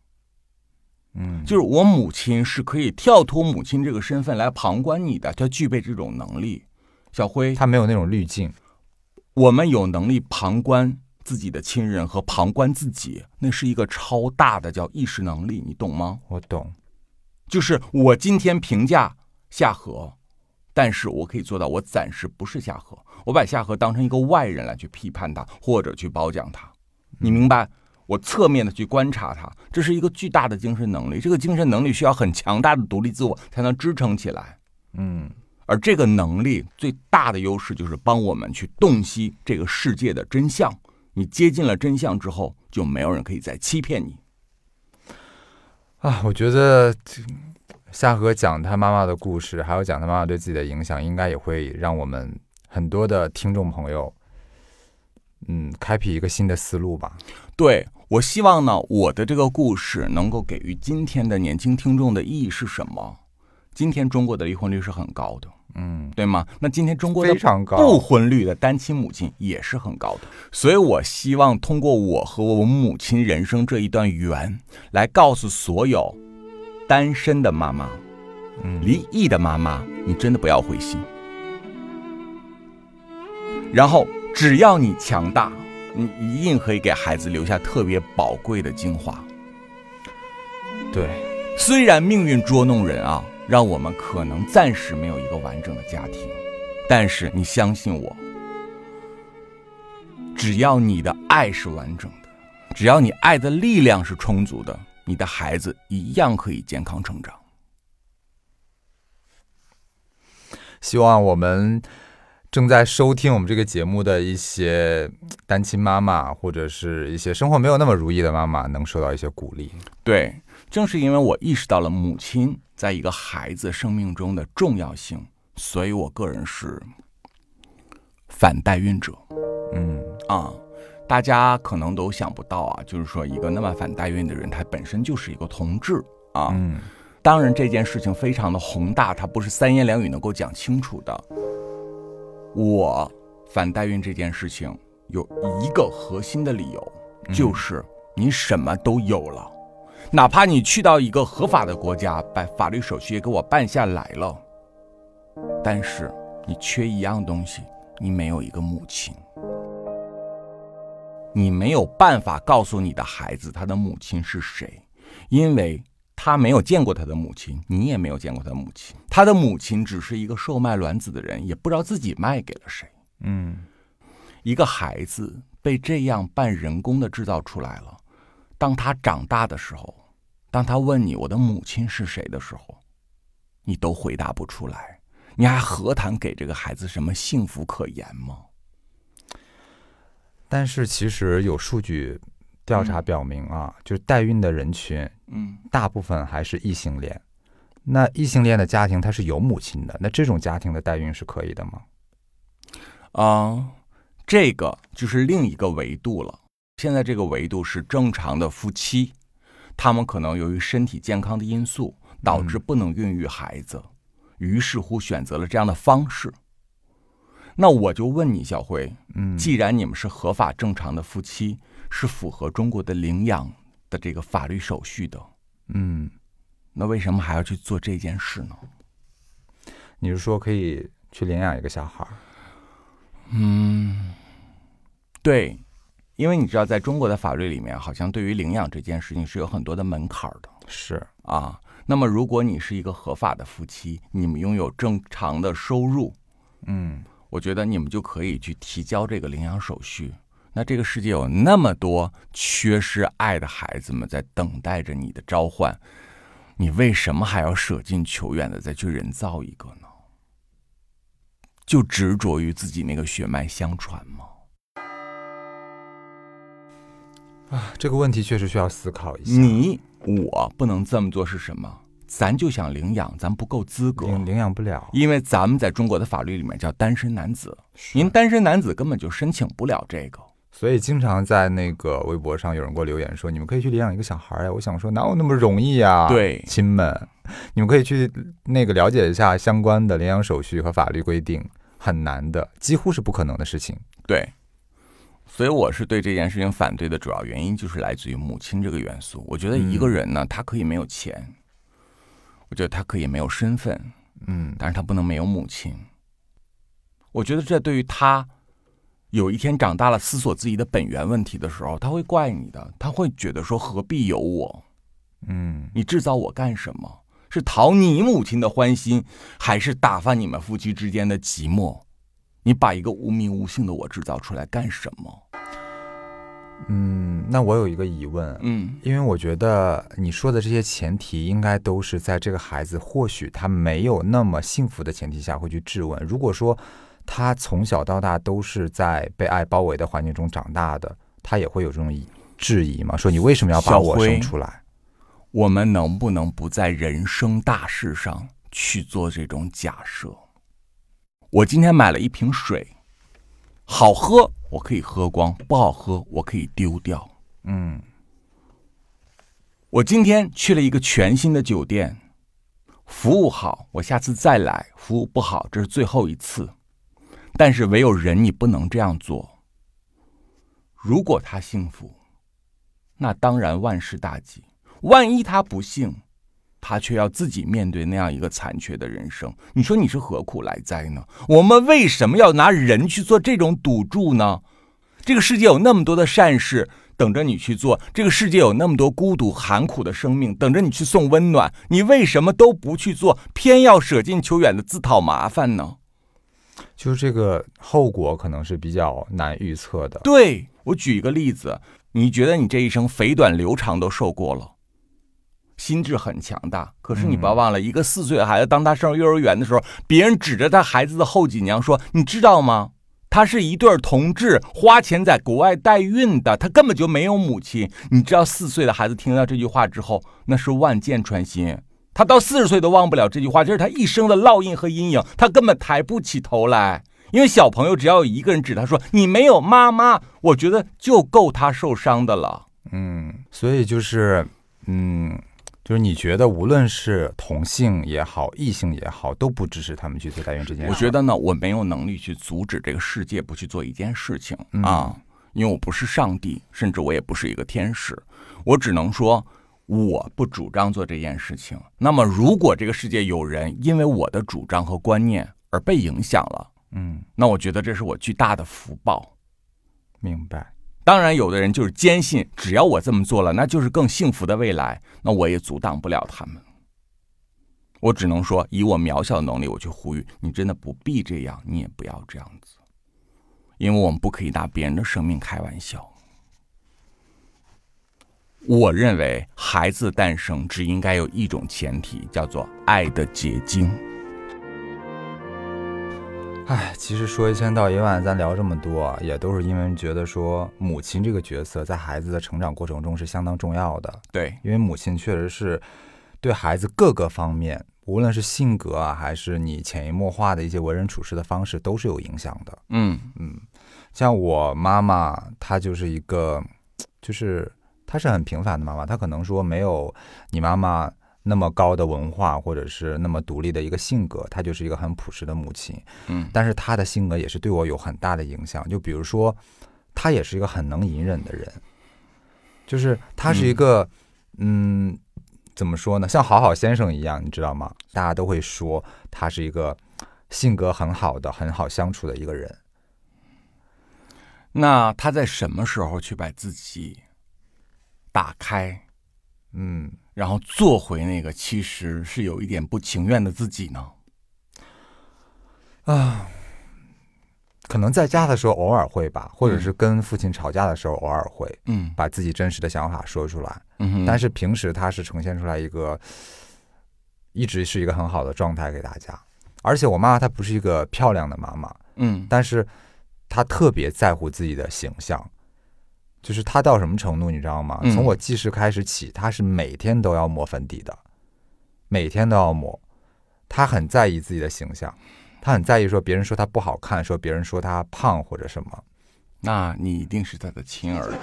就是我母亲是可以跳脱母亲这个身份来旁观你的，她具备这种能力。小辉，他没有那种滤镜。我们有能力旁观自己的亲人和旁观自己，那是一个超大的叫意识能力，你懂吗？我懂。就是我今天评价夏荷，但是我可以做到，我暂时不是夏荷，我把夏荷当成一个外人来去批判他，或者去褒奖他，你明白？我侧面的去观察他，这是一个巨大的精神能力。这个精神能力需要很强大的独立自我才能支撑起来。嗯，而这个能力最大的优势就是帮我们去洞悉这个世界的真相。你接近了真相之后，就没有人可以再欺骗你。啊，我觉得这夏荷讲他妈妈的故事，还有讲他妈妈对自己的影响，应该也会让我们很多的听众朋友，嗯，开辟一个新的思路吧。对我希望呢，我的这个故事能够给予今天的年轻听众的意义是什么？今天中国的离婚率是很高的，嗯，对吗？那今天中国的不婚率的单亲母亲也是很高的，所以我希望通过我和我母亲人生这一段缘，来告诉所有单身的妈妈、嗯离异的妈妈，你真的不要灰心。然后，只要你强大，你一定可以给孩子留下特别宝贵的精华。对，虽然命运捉弄人啊，让我们可能暂时没有一个完整的家庭，但是你相信我，只要你的爱是完整的，只要你爱的力量是充足的，你的孩子一样可以健康成长。希望我们正在收听我们这个节目的一些单亲妈妈，或者是一些生活没有那么如意的妈妈，能受到一些鼓励。对，正是因为我意识到了母亲在一个孩子生命中的重要性，所以我个人是反代孕者嗯啊。大家可能都想不到啊，就是说一个那么反代孕的人，他本身就是一个同志啊。嗯当然，这件事情非常的宏大，它不是三言两语能够讲清楚的。我反代孕这件事情有一个核心的理由，就是你什么都有了，哪怕你去到一个合法的国家，把法律手续也给我办下来了，但是你缺一样东西，你没有一个母亲，你没有办法告诉你的孩子他的母亲是谁，因为。他没有见过他的母亲，你也没有见过他的母亲。他的母亲只是一个售卖卵子的人，也不知道自己卖给了谁。嗯一个孩子被这样半人工的制造出来了，当他长大的时候，当他问你我的母亲是谁的时候，你都回答不出来，你还何谈给这个孩子什么幸福可言吗？但是其实有数据调查表明啊，就是代孕的人群嗯，大部分还是异性恋。那异性恋的家庭他是有母亲的，那这种家庭的代孕是可以的吗？啊、这个就是另一个维度了。现在这个维度是正常的夫妻，他们可能由于身体健康的因素，导致不能孕育孩子，于是乎选择了这样的方式。那我就问你，小辉，嗯既然你们是合法正常的夫妻，是符合中国的领养的这个法律手续的，嗯，那为什么还要去做这件事呢？你是说可以去领养一个小孩儿？对，因为你知道，在中国的法律里面，好像对于领养这件事情是有很多的门槛儿的是，啊。那么，如果你是一个合法的夫妻，你们拥有正常的收入，嗯我觉得你们就可以去提交这个领养手续。那这个世界有那么多缺失爱的孩子们在等待着你的召唤，你为什么还要舍近求远的再去人造一个呢？就执着于自己那个血脉相传吗？啊这个问题确实需要思考一下。你我不能这么做是什么？咱就想领养，咱不够资格，领领养不了，因为咱们在中国的法律里面叫单身男子，您单身男子根本就申请不了这个。所以经常在那个微博上有人给我留言说，你们可以去领养一个小孩儿呀。我想说，哪有那么容易呀？对亲们，你们可以去那个了解一下相关的领养手续和法律规定，很难的，几乎是不可能的事情。对，所以我是对这件事情反对的主要原因就是来自于母亲这个元素。我觉得一个人呢，他可以没有钱，我觉得他可以没有身份，嗯但是他不能没有母亲。我觉得这对于他有一天长大了思索自己的本源问题的时候，他会怪你的，他会觉得说何必有我？嗯，你制造我干什么？是讨你母亲的欢心，还是打发你们夫妻之间的寂寞？你把一个无名无姓的我制造出来干什么？嗯，那我有一个疑问，嗯，因为我觉得你说的这些前提，应该都是在这个孩子或许他没有那么幸福的前提下会去质问。如果说他从小到大都是在被爱包围的环境中长大的，他也会有这种疑质疑吗？说你为什么要把我生出来？我们能不能不在人生大事上去做这种假设？我今天买了一瓶水，好喝我可以喝光，不好喝我可以丢掉。嗯我今天去了一个全新的酒店，服务好，我下次再来；服务不好，这是最后一次。但是唯有人，你不能这样做。如果他幸福，那当然万事大吉；万一他不幸，他却要自己面对那样一个残缺的人生，你说你是何苦来哉呢？我们为什么要拿人去做这种赌注呢？这个世界有那么多的善事等着你去做，这个世界有那么多孤独寒苦的生命等着你去送温暖，你为什么都不去做，偏要舍近求远的自讨麻烦呢？就是这个后果可能是比较难预测的。对我举一个例子，你觉得你这一生肥短流长都受过了，心智很强大。可是你不要忘了，一个四岁的孩子，当他上幼儿园的时候，别人指着他孩子的后脊梁说：“你知道吗？他是一对同志，花钱在国外代孕的，他根本就没有母亲。”你知道，四岁的孩子听到这句话之后，那是万箭穿心。他到四十岁都忘不了这句话，这是他一生的烙印和阴影，他根本抬不起头来。因为小朋友只要有一个人指他说你没有妈妈，我觉得就够他受伤的了。嗯，所以就是，嗯，就是你觉得无论是同性也好，异性也好，都不支持他们去做代孕这件事。我觉得呢，我没有能力去阻止这个世界不去做一件事情啊，因为我不是上帝，甚至我也不是一个天使，我只能说我不主张做这件事情。那么，如果这个世界有人因为我的主张和观念而被影响了，嗯，那我觉得这是我巨大的福报。明白。当然，有的人就是坚信，只要我这么做了，那就是更幸福的未来，那我也阻挡不了他们。我只能说，以我渺小的能力，我去呼吁你，真的不必这样，你也不要这样子，因为我们不可以拿别人的生命开玩笑。我认为，孩子诞生只应该有一种前提，叫做爱的结晶。唉，其实说一千道一万，咱聊这么多，也都是因为觉得说母亲这个角色在孩子的成长过程中是相当重要的。对，因为母亲确实是对孩子各个方面，无论是性格啊，还是你潜移默化的一些为人处事的方式，都是有影响的。嗯嗯像我妈妈，她就是一个，就是她是很平凡的妈妈，她可能说没有你妈妈那么高的文化，或者是那么独立的一个性格，她就是一个很朴实的母亲。嗯但是她的性格也是对我有很大的影响。就比如说，她也是一个很能隐忍的人，就是她是一个，嗯怎么说呢？像好好先生一样，你知道吗？大家都会说他是一个性格很好的、很好相处的一个人。那他在什么时候去把自己打开？嗯，然后做回那个其实是有一点不情愿的自己呢？啊可能在家的时候偶尔会吧，或者是跟父亲吵架的时候偶尔会嗯把自己真实的想法说出来。嗯，但是平时他是呈现出来一个一直是一个很好的状态给大家。而且我妈妈她不是一个漂亮的妈妈，嗯但是她特别在乎自己的形象，就是他到什么程度，你知道吗？嗯从我记事开始起，他是每天都要抹粉底的，每天都要抹。他很在意自己的形象，他很在意说别人说他不好看，说别人说他胖或者什么。那你一定是他的亲儿子，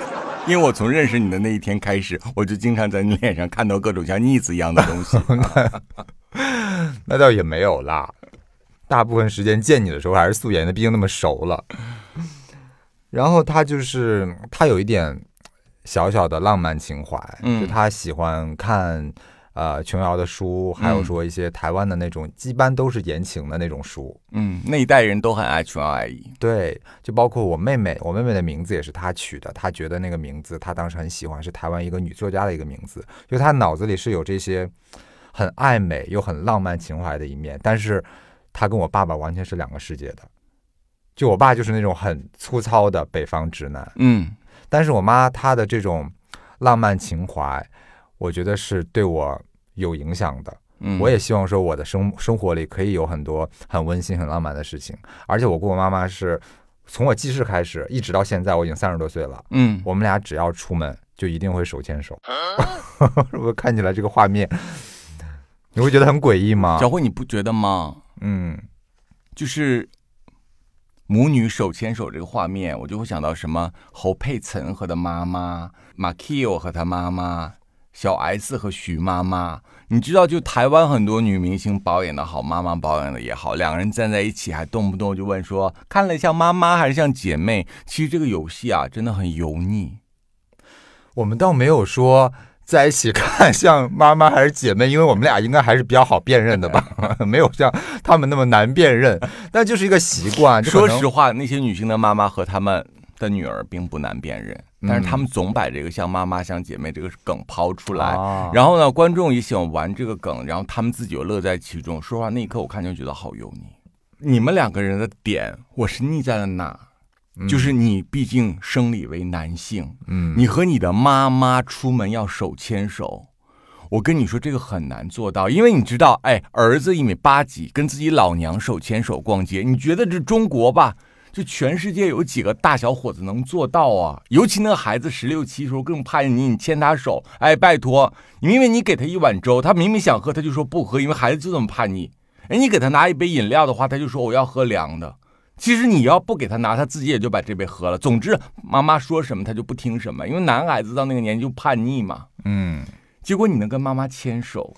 因为我从认识你的那一天开始，我就经常在你脸上看到各种像腻子一样的东西。那倒也没有啦，大部分时间见你的时候还是素颜的，毕竟那么熟了。然后他就是他有一点小小的浪漫情怀，嗯就他喜欢看呃琼瑶的书，还有说一些台湾的那种，一般都是言情的那种书。嗯，那一代人都很爱琼瑶阿姨。对，就包括我妹妹，我妹妹的名字也是她取的，她觉得那个名字她当时很喜欢，是台湾一个女作家的一个名字，就她脑子里是有这些很爱美又很浪漫情怀的一面，但是她跟我爸爸完全是两个世界的。就我爸就是那种很粗糙的北方直男，嗯但是我妈她的这种浪漫情怀，我觉得是对我有影响的。嗯，我也希望说我的生生活里可以有很多很温馨、很浪漫的事情。而且我跟我妈妈是从我记事开始，一直到现在，我已经三十多岁了。嗯，我们俩只要出门，就一定会手牵手。是不是看起来这个画面，你会觉得很诡异吗？小慧，你不觉得吗？嗯，就是母女手牵手这个画面，我就会想到什么侯佩岑和她妈妈，马 k i o 和她妈妈，小 S 和徐妈妈。你知道，就台湾很多女明星保养的好，妈妈保养的也好，两个人站在一起，还动不动就问说看了像妈妈还是像姐妹。其实这个游戏啊，真的很油腻。我们倒没有说在一起看像妈妈还是姐妹，因为我们俩应该还是比较好辨认的吧，没有像他们那么难辨认。但就是一个习惯。说实话，那些女性的妈妈和她们的女儿并不难辨认，但是嗯她们总把这个像妈妈像姐妹这个梗抛出来，啊然后呢，观众也喜欢玩这个梗，然后他们自己又乐在其中。说实话，那一刻我看就觉得好油腻。你们两个人的点，我是腻在了哪？就是你毕竟生理为男性，嗯，你和你的妈妈出门要手牵手。我跟你说，这个很难做到，因为你知道，哎，儿子一米八几，跟自己老娘手牵手逛街，你觉得这中国吧？就全世界有几个大小伙子能做到啊？尤其那个孩子十六七时候更叛逆，你牵他手，哎，拜托，因为你给他一碗粥，他明明想喝，他就说不喝，因为孩子就这么叛逆。哎，你给他拿一杯饮料的话，他就说我要喝凉的。其实你要不给他拿，他自己也就把这杯喝了。总之，妈妈说什么他就不听什么，因为男孩子到那个年纪就叛逆嘛。嗯，结果你能跟妈妈牵手，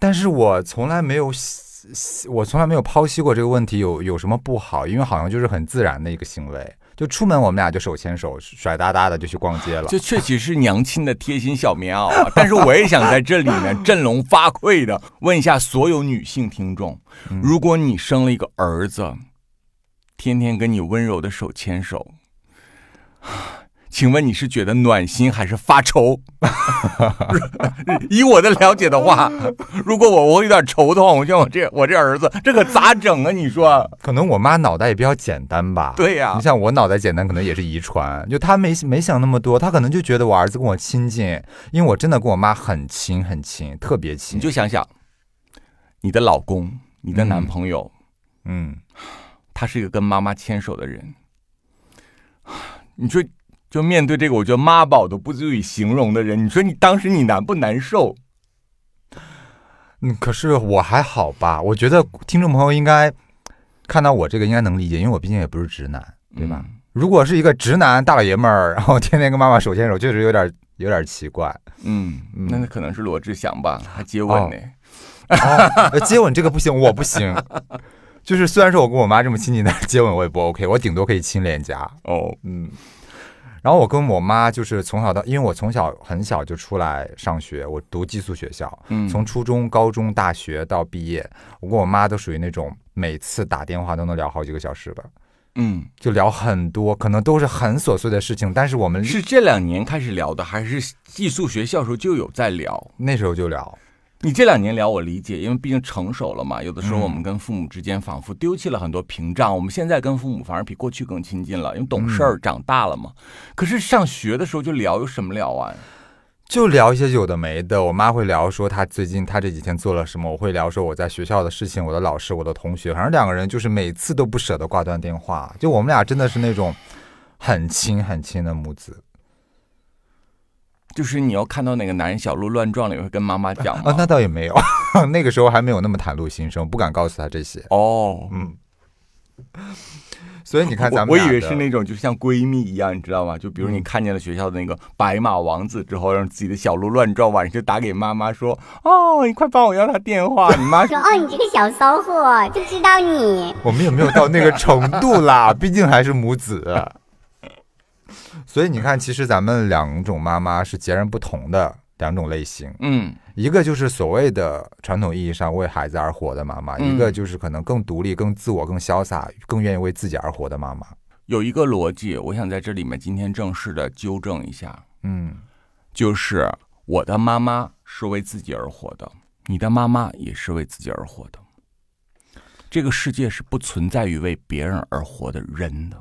但是我从来没有，我从来没有剖析过这个问题有有什么不好，因为好像就是很自然的一个行为。就出门我们俩就手牵手，甩哒哒的就去逛街了。这确实是娘亲的贴心小棉袄啊！但是我也想在这里面振聋发聩的问一下所有女性听众：如果你生了一个儿子，天天跟你温柔的手牵手，请问你是觉得暖心还是发愁？以我的了解的话，如果我我有点愁的话，我像我这我这儿子，这可咋整啊？你说？可能我妈脑袋也比较简单吧。对呀你像我脑袋简单，可能也是遗传。就她没没想那么多，她可能就觉得我儿子跟我亲近，因为我真的跟我妈很亲很亲，特别亲。你就想想，你的老公，你的男朋友，嗯，他是一个跟妈妈牵手的人，你说，就面对这个，我觉得妈宝都不足以形容的人，你说你当时你难不难受？嗯，可是我还好吧？我觉得听众朋友应该看到我这个应该能理解，因为我毕竟也不是直男，对吧？嗯如果是一个直男大老爷们儿，然后天天跟妈妈手牵手，确实有点有点奇怪。嗯，嗯那那可能是罗志祥吧，还接吻呢。接吻这个不行，我不行。就是虽然说我跟我妈这么亲近，但是接吻我也不 OK，我顶多可以亲脸颊。哦，嗯，然后我跟我妈就是从小到，因为我从小很小就出来上学，我读寄宿学校，嗯从初中、高中、大学到毕业，我跟我妈都属于那种每次打电话都能聊好几个小时的，嗯，就聊很多，可能都是很琐碎的事情，但是我们是这两年开始聊的，还是寄宿学校时候就有在聊？那时候就聊。你这两年聊我理解，因为毕竟成熟了嘛。有的时候嗯我们跟父母之间仿佛丢弃了很多屏障，我们现在跟父母反而比过去更亲近了，因为懂事嗯儿、长大了嘛。可是上学的时候就聊有什么聊啊？就聊一些有的没的，我妈会聊说她最近她这几天做了什么，我会聊说我在学校的事情，我的老师，我的同学，反正两个人就是每次都不舍得挂断电话，就我们俩真的是那种很亲很亲的母子就是你要看到哪个男人小鹿乱撞了，也会跟妈妈讲吗？啊，那倒也没有，那个时候还没有那么袒露心声，不敢告诉他这些，哦，嗯，所以你看咱们我我以为是那种就像闺蜜一样，你知道吗？就比如你看见了学校的那个白马王子之后，让自己的小鹿乱撞，晚上就打给妈妈说：“哦，你快帮我要他电话。”你妈 说说哦，你这个小骚货，就知道你。我们也没有到那个程度啦？毕竟还是母子。所以你看，其实咱们两种妈妈是截然不同的两种类型，嗯。一个就是所谓的传统意义上为孩子而活的妈妈，嗯。一个就是可能更独立、更自我、更潇洒、更愿意为自己而活的妈妈。有一个逻辑，我想在这里面今天正式的纠正一下，嗯，就是我的妈妈是为自己而活的，你的妈妈也是为自己而活的。这个世界是不存在于为别人而活的人的，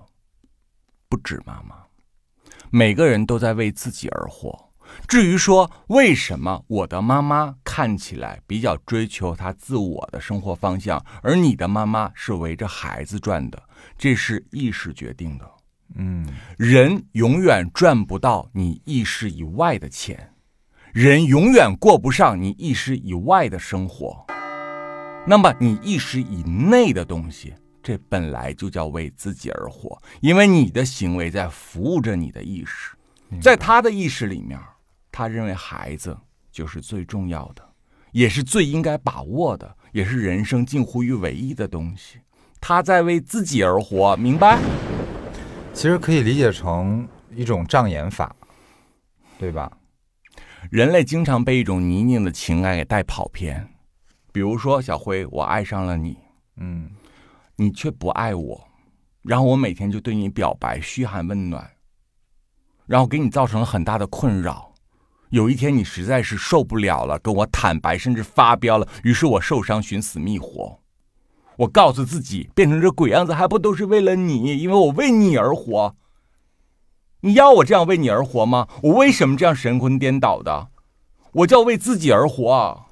不止妈妈，每个人都在为自己而活。至于说为什么我的妈妈看起来比较追求她自我的生活方向，而你的妈妈是围着孩子转的，这是意识决定的。嗯，人永远赚不到你意识以外的钱，人永远过不上你意识以外的生活。那么你意识以内的东西，这本来就叫为自己而活，因为你的行为在服务着你的意识，在他的意识里面，他认为孩子就是最重要的，也是最应该把握的，也是人生近乎于唯一的东西。他在为自己而活，明白？其实可以理解成一种障眼法，对吧？人类经常被一种泥泞的情感给带跑偏，比如说小辉，我爱上了你，嗯，你却不爱我，然后我每天就对你表白嘘寒问暖，然后给你造成了很大的困扰。有一天你实在是受不了了，跟我坦白，甚至发飙了，于是我受伤，寻死觅活。我告诉自己，变成这鬼样子还不都是为了你？因为我为你而活。你要我这样为你而活吗？我为什么这样神魂颠倒的？我就要为自己而活。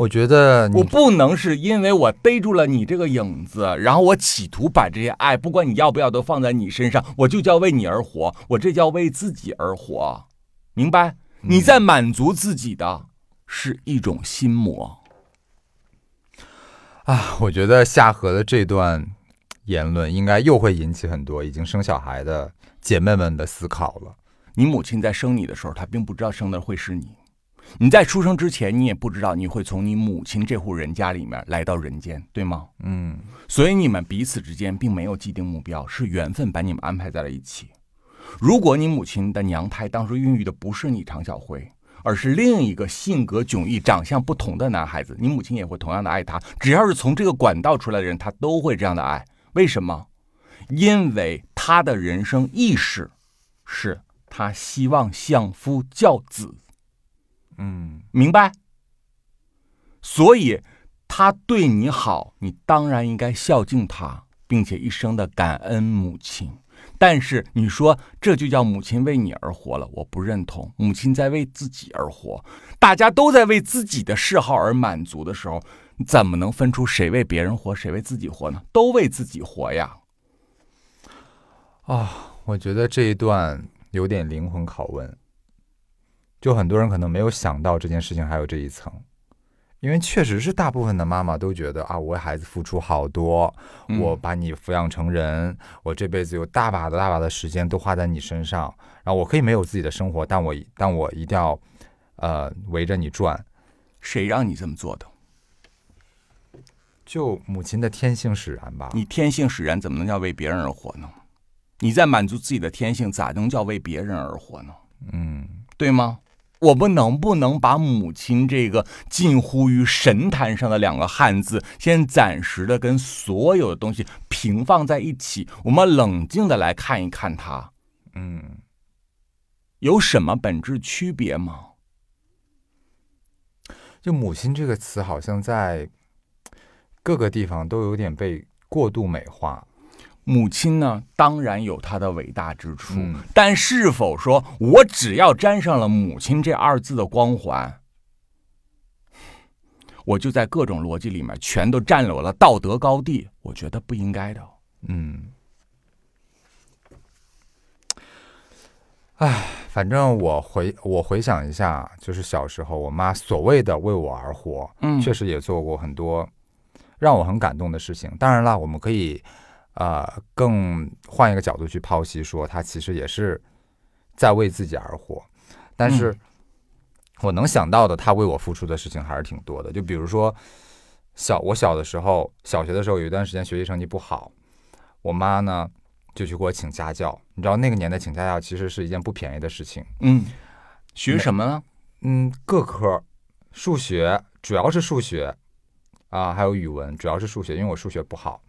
我觉得我不能是因为我逮住了你这个影子，然后我企图把这些爱，不管你要不要，都放在你身上，我就叫为你而活，我这叫为自己而活，明白？你在满足自己的是一种心魔。啊，我觉得夏荷的这段言论应该又会引起很多已经生小孩的姐妹们的思考了。你母亲在生你的时候，她并不知道生的会是你。你在出生之前，你也不知道你会从你母亲这户人家里面来到人间，对吗？嗯，所以你们彼此之间并没有既定目标，是缘分把你们安排在了一起。如果你母亲的娘胎当时孕育的不是你常小辉，而是另一个性格迥异、长相不同的男孩子，你母亲也会同样的爱他。只要是从这个管道出来的人，他都会这样的爱。为什么？因为他的人生意识是他希望相夫教子。嗯，明白？所以他对你好，你当然应该孝敬他，并且一生的感恩母亲。但是你说这就叫母亲为你而活了，我不认同。母亲在为自己而活，大家都在为自己的嗜好而满足的时候，怎么能分出谁为别人活，谁为自己活呢？都为自己活呀！啊我觉得这一段有点灵魂拷问，就很多人可能没有想到这件事情还有这一层，因为确实是大部分的妈妈都觉得啊，我为孩子付出好多，嗯我把你抚养成人，我这辈子有大把的大把的时间都花在你身上，然后我可以没有自己的生活，但我但我一定要呃围着你转，谁让你这么做的？就母亲的天性使然吧。你天性使然，怎么能叫为别人而活呢？你在满足自己的天性，咋能叫为别人而活呢？嗯，对吗？我们能不能把母亲这个近乎于神坛上的两个汉字，先暂时的跟所有的东西平放在一起？我们冷静的来看一看它，嗯，有什么本质区别吗？就母亲这个词好像在各个地方都有点被过度美化。母亲呢，当然有她的伟大之处，嗯但是否说我只要沾上了母亲这二字的光环，我就在各种逻辑里面全都占有了道德高地？我觉得不应该的。嗯，哎，反正我回我回想一下，就是小时候我妈所谓的为我而活，嗯确实也做过很多让我很感动的事情。当然啦，我们可以呃更换一个角度去剖析，说他其实也是在为自己而活。但是嗯我能想到的，他为我付出的事情还是挺多的。就比如说小我小的时候，小学的时候有一段时间学习成绩不好，我妈呢就去给我请家教。你知道那个年代请家教其实是一件不便宜的事情。嗯，学什么呢？嗯，各科，数学主要是数学啊，还有语文主要是数学，因为我数学不好。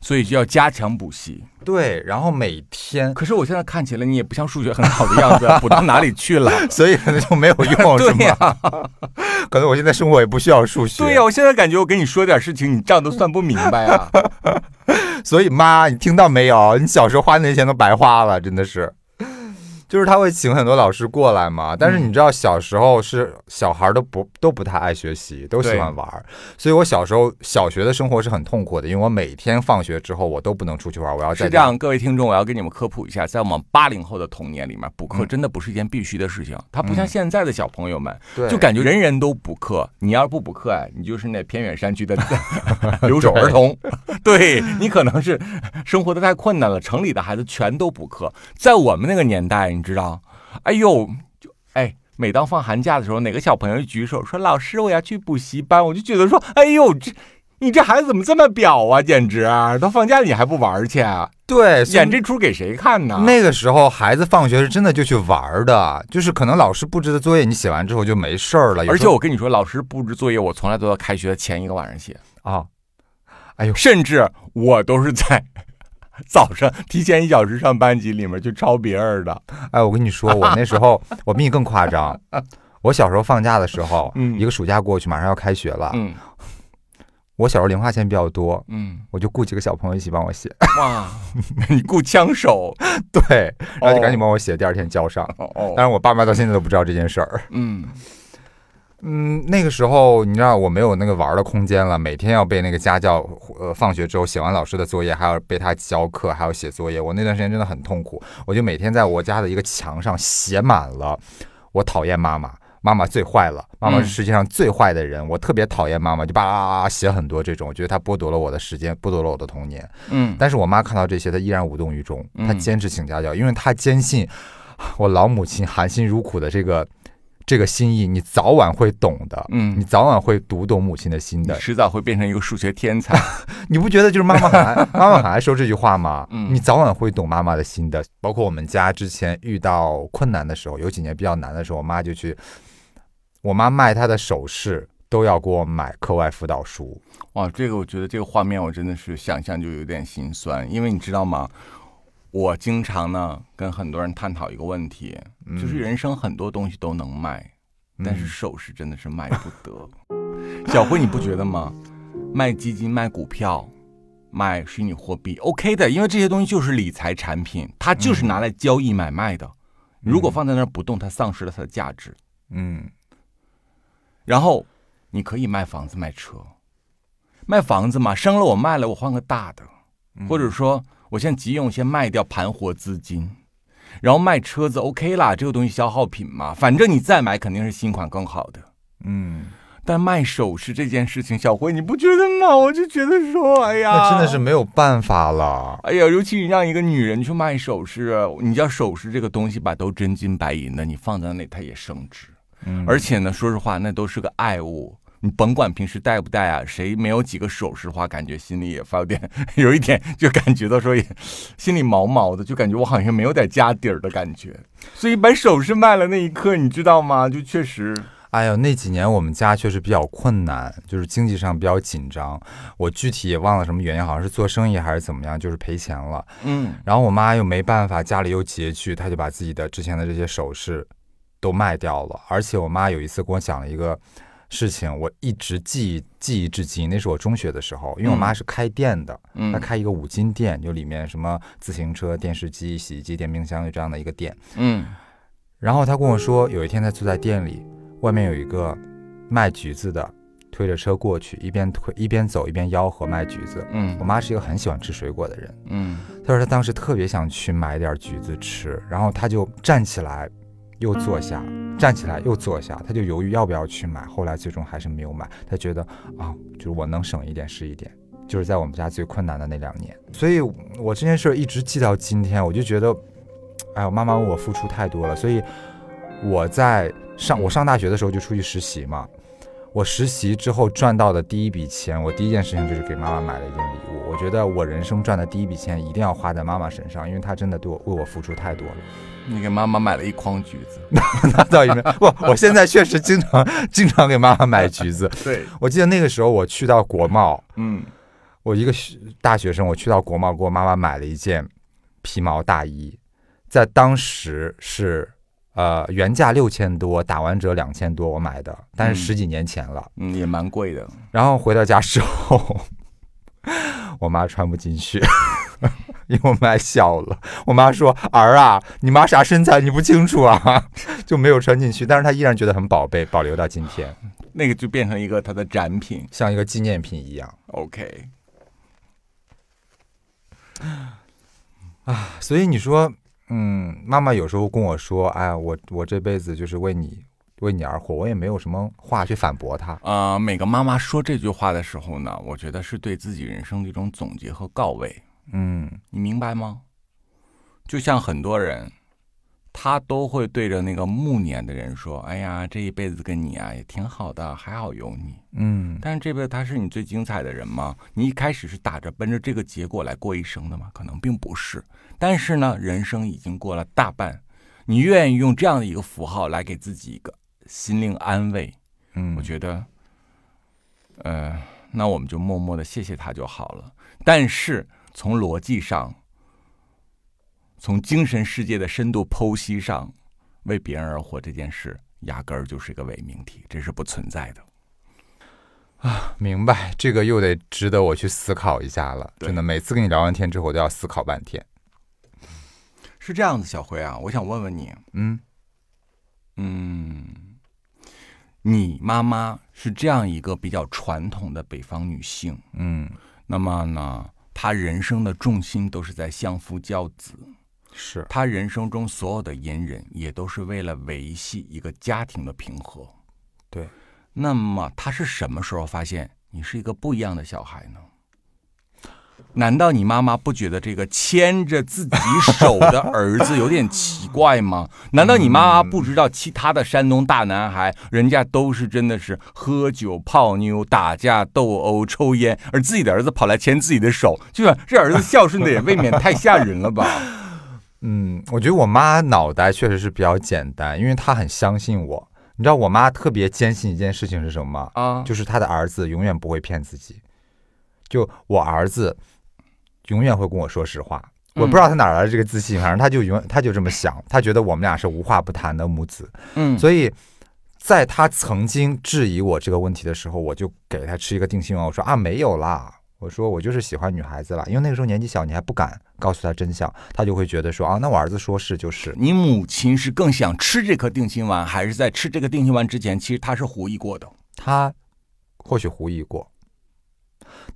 所以就要加强补习。对，然后每天，可是我现在看起来你也不像数学很好的样子，补到哪里去了？所以可能就没有用，是吗？可能我现在生活也不需要数学。对呀、我现在感觉我跟你说点事情，你账都算不明白啊。所以妈，你听到没有？你小时候花那些钱都白花了，真的是。就是他会请很多老师过来嘛，但是你知道小时候是小孩都不都不太爱学习，都喜欢玩儿，所以我小时候小学的生活是很痛苦的，因为我每天放学之后我都不能出去玩，我要在这样，各位听众，我要给你们科普一下，在我们八零后的童年里面，补课嗯真的不是一件必须的事情。它不像嗯现在的小朋友们，对就感觉人人都补课。你要是不补课，哎，你就是那偏远山区的 留守儿童。对你可能是生活的太困难了，城里的孩子全都补课。在我们那个年代，你知道，哎呦，就哎。每当放寒假的时候，哪个小朋友一举手说：“老师，我要去补习班。”我就觉得说：“哎呦，这你这孩子怎么这么表啊？简直！到放假了你还不玩去？啊对，演这出给谁看呢？那个时候孩子放学是真的就去玩的，就是可能老师布置的作业你写完之后就没事儿了，而且我跟你说，老师布置作业，我从来都要开学前一个晚上写，啊，哎呦，甚至我都是在 早上提前一小时上班级里面去抄别人的。哎，我跟你说，我那时候 我比你更夸张。我小时候放假的时候，嗯。一个暑假过去，马上要开学了，嗯，我小时候零花钱比较多，嗯，我就雇几个小朋友一起帮我写，哇，你雇枪手，对，然后就赶紧帮我写，第二天交上。但是我爸妈到现在都不知道这件事儿。嗯嗯，那个时候你知道我没有那个玩儿的空间了，每天要被那个家教，呃，放学之后写完老师的作业，还要被他教课，还要写作业。我那段时间真的很痛苦，我就每天在我家的一个墙上写满了我讨厌妈妈，妈妈最坏了，妈妈是嗯世界上最坏的人，我特别讨厌妈妈，就叭叭叭叭写很多这种，我觉得她剥夺了我的时间，剥夺了我的童年。嗯但是我妈看到这些，她依然无动于衷，她嗯坚持请家教，因为她坚信 我老母亲含辛茹苦的这个这个心意，你早晚会懂的，嗯你早晚会读懂母亲的心的。迟早会变成一个数学天才。你不觉得就是妈妈很爱 妈妈很爱说这句话吗？嗯你早晚会懂妈妈的心的。包括我们家之前遇到困难的时候，有几年比较难的时候，我妈就去，我妈卖她的首饰。都要给我买课外辅导书，哇，这个我觉得这个画面我真的是想象就有点心酸，因为你知道吗？我经常呢跟很多人探讨一个问题，就是人生很多东西都能卖，但是嗯首饰真的是卖不得。小辉，你不觉得吗？卖基金、卖股票、卖虚拟货币，OK 的，因为这些东西就是理财产品，它就是拿来交易买卖的。如果放在那儿不动，它丧失了它的价值。嗯然后你可以卖房子、卖车，卖房子嘛，生了我卖了，我换个大的，或者说我现在急用，先卖掉盘活资金，然后卖车子 OK 啦，这个东西消耗品嘛，反正你再买肯定是新款更好的。嗯，但卖首饰这件事情，小辉你不觉得吗？我就觉得说，哎呀，那真的是没有办法了。哎呀，尤其你让一个女人去卖首饰，你知道首饰这个东西吧，都真金白银的，你放在那里它也升值。嗯而且呢，说实话，那都是个爱物。你甭管平时戴不戴啊，谁没有几个首饰的话，感觉心里也发有点，有一点就感觉到说也心里毛毛的，就感觉我好像没有点家底儿的感觉。所以把首饰卖了那一刻，你知道吗？就确实，哎呦，那几年我们家确实比较困难，就是经济上比较紧张。我具体也忘了什么原因，好像是做生意还是怎么样，就是赔钱了。嗯然后我妈又没办法，家里又拮据，她就把自己的之前的这些首饰都卖掉了。而且我妈有一次跟我讲了一个事情，我一直记忆记忆至今。那是我中学的时候，因为我妈是开店的，嗯她开一个五金店，就里面什么自行车、电视机、洗衣机、电冰箱就这样的一个店。嗯然后她跟我说，有一天她坐在店里，外面有一个卖橘子的。推着车过去，一边推一边走一边吆喝卖橘子。我嗯妈是一个很喜欢吃水果的人，嗯她说她当时特别想去买点橘子吃，然后她就站起来，又坐下，站起来又坐下，他就犹豫要不要去买，后来最终还是没有买。他觉得啊，就是我能省一点是一点，就是在我们家最困难的那两年，所以我这件事一直记到今天，我就觉得，哎我，妈妈为我付出太多了，所以我在上我上大学的时候就出去实习嘛。我实习之后赚到的第一笔钱，我第一件事情就是给妈妈买了一件礼物。我觉得我人生赚的第一笔钱一定要花在妈妈身上，因为她真的对我为我付出太多了。你给妈妈买了一筐橘子，那倒也没不，我现在确实经常经常给妈妈买橘子。对，我记得那个时候我去到国贸，嗯我一个学大学生，我去到国贸给我妈妈买了一件皮毛大衣，在当时是呃原价六千多，打完折两千多我买的，但是嗯十几年前了。嗯，也蛮贵的。然后回到家之后，我妈穿不进去，因为我妈小了。我妈说：“儿啊，你妈啥身材你不清楚啊？” 就没有穿进去，但是她依然觉得很宝贝，保留到今天，那个就变成一个它的展品。像一个纪念品一样。OK，啊所以你说，嗯，妈妈有时候跟我说：“哎，我我这辈子就是为你为你而活。”我也没有什么话去反驳她。呃，每个妈妈说这句话的时候呢，我觉得是对自己人生的一种总结和告慰。嗯你明白吗？就像很多人，他都会对着那个暮年的人说：“哎呀，这一辈子跟你啊也挺好的，还好有你。嗯”但是这辈子他是你最精彩的人吗？你一开始是打着奔着这个结果来过一生的吗？可能并不是。但是呢，人生已经过了大半，你愿意用这样的一个符号来给自己一个心灵安慰，嗯，我觉得，呃，那我们就默默的谢谢他就好了。但是从逻辑上，从精神世界的深度剖析上，为别人而活这件事，压根儿就是一个伪命题，这是不存在的。啊明白，这个又得值得我去思考一下了。真的，每次跟你聊完天之后，我都要思考半天。是这样子，小辉啊，我想问问你，嗯，嗯，你妈妈是这样一个比较传统的北方女性，嗯，那么呢，她人生的重心都是在相夫教子，是，她人生中所有的隐忍也都是为了维系一个家庭的平和。对，那么她是什么时候发现你是一个不一样的小孩呢？难道你妈妈不觉得这个牵着自己手的儿子有点奇怪吗？难道你妈妈不知道其他的山东大男孩，人家都是真的是喝酒泡妞、打架斗殴、抽烟，而自己的儿子跑来牵自己的手，就是这儿子孝顺的也未免太吓人了吧？嗯，我觉得我妈脑袋确实是比较简单，因为她很相信我。你知道我妈特别坚信一件事情是什么吗？啊，就是她的儿子永远不会骗自己。就我儿子永远会跟我说实话，我不知道他哪来的这个自信，反正他就永他就这么想，他觉得我们俩是无话不谈的母子。嗯，所以在他曾经质疑我这个问题的时候，我就给他吃一个定心丸，我说啊没有啦，我说我就是喜欢女孩子了，因为那个时候年纪小，你还不敢告诉他真相，他就会觉得说啊，那我儿子说是就是。你母亲是更想吃这颗定心丸，还是在吃这个定心丸之前，其实他是狐疑过的？他或许狐疑过，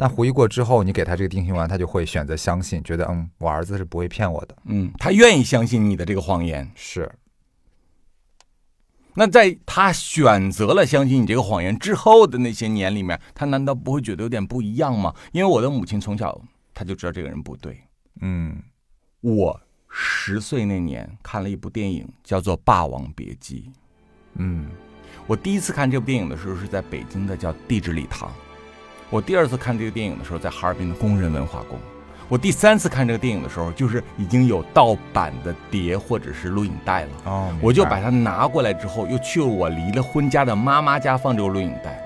但回忆过之后，你给他这个定心丸，他就会选择相信，觉得嗯，我儿子是不会骗我的。嗯，他愿意相信你的这个谎言。是，那在他选择了相信你这个谎言之后的那些年里面，他难道不会觉得有点不一样吗？因为我的母亲从小他就知道这个人不对。嗯我十岁那年看了一部电影，叫做《霸王别姬》。嗯我第一次看这部电影的时候是在北京的叫地质礼堂，我第二次看这个电影的时候在哈尔滨的工人文化宫，我第三次看这个电影的时候就是已经有盗版的碟或者是录影带了，哦，我就把它拿过来之后，又去了我离了婚家的妈妈家放这个录影带，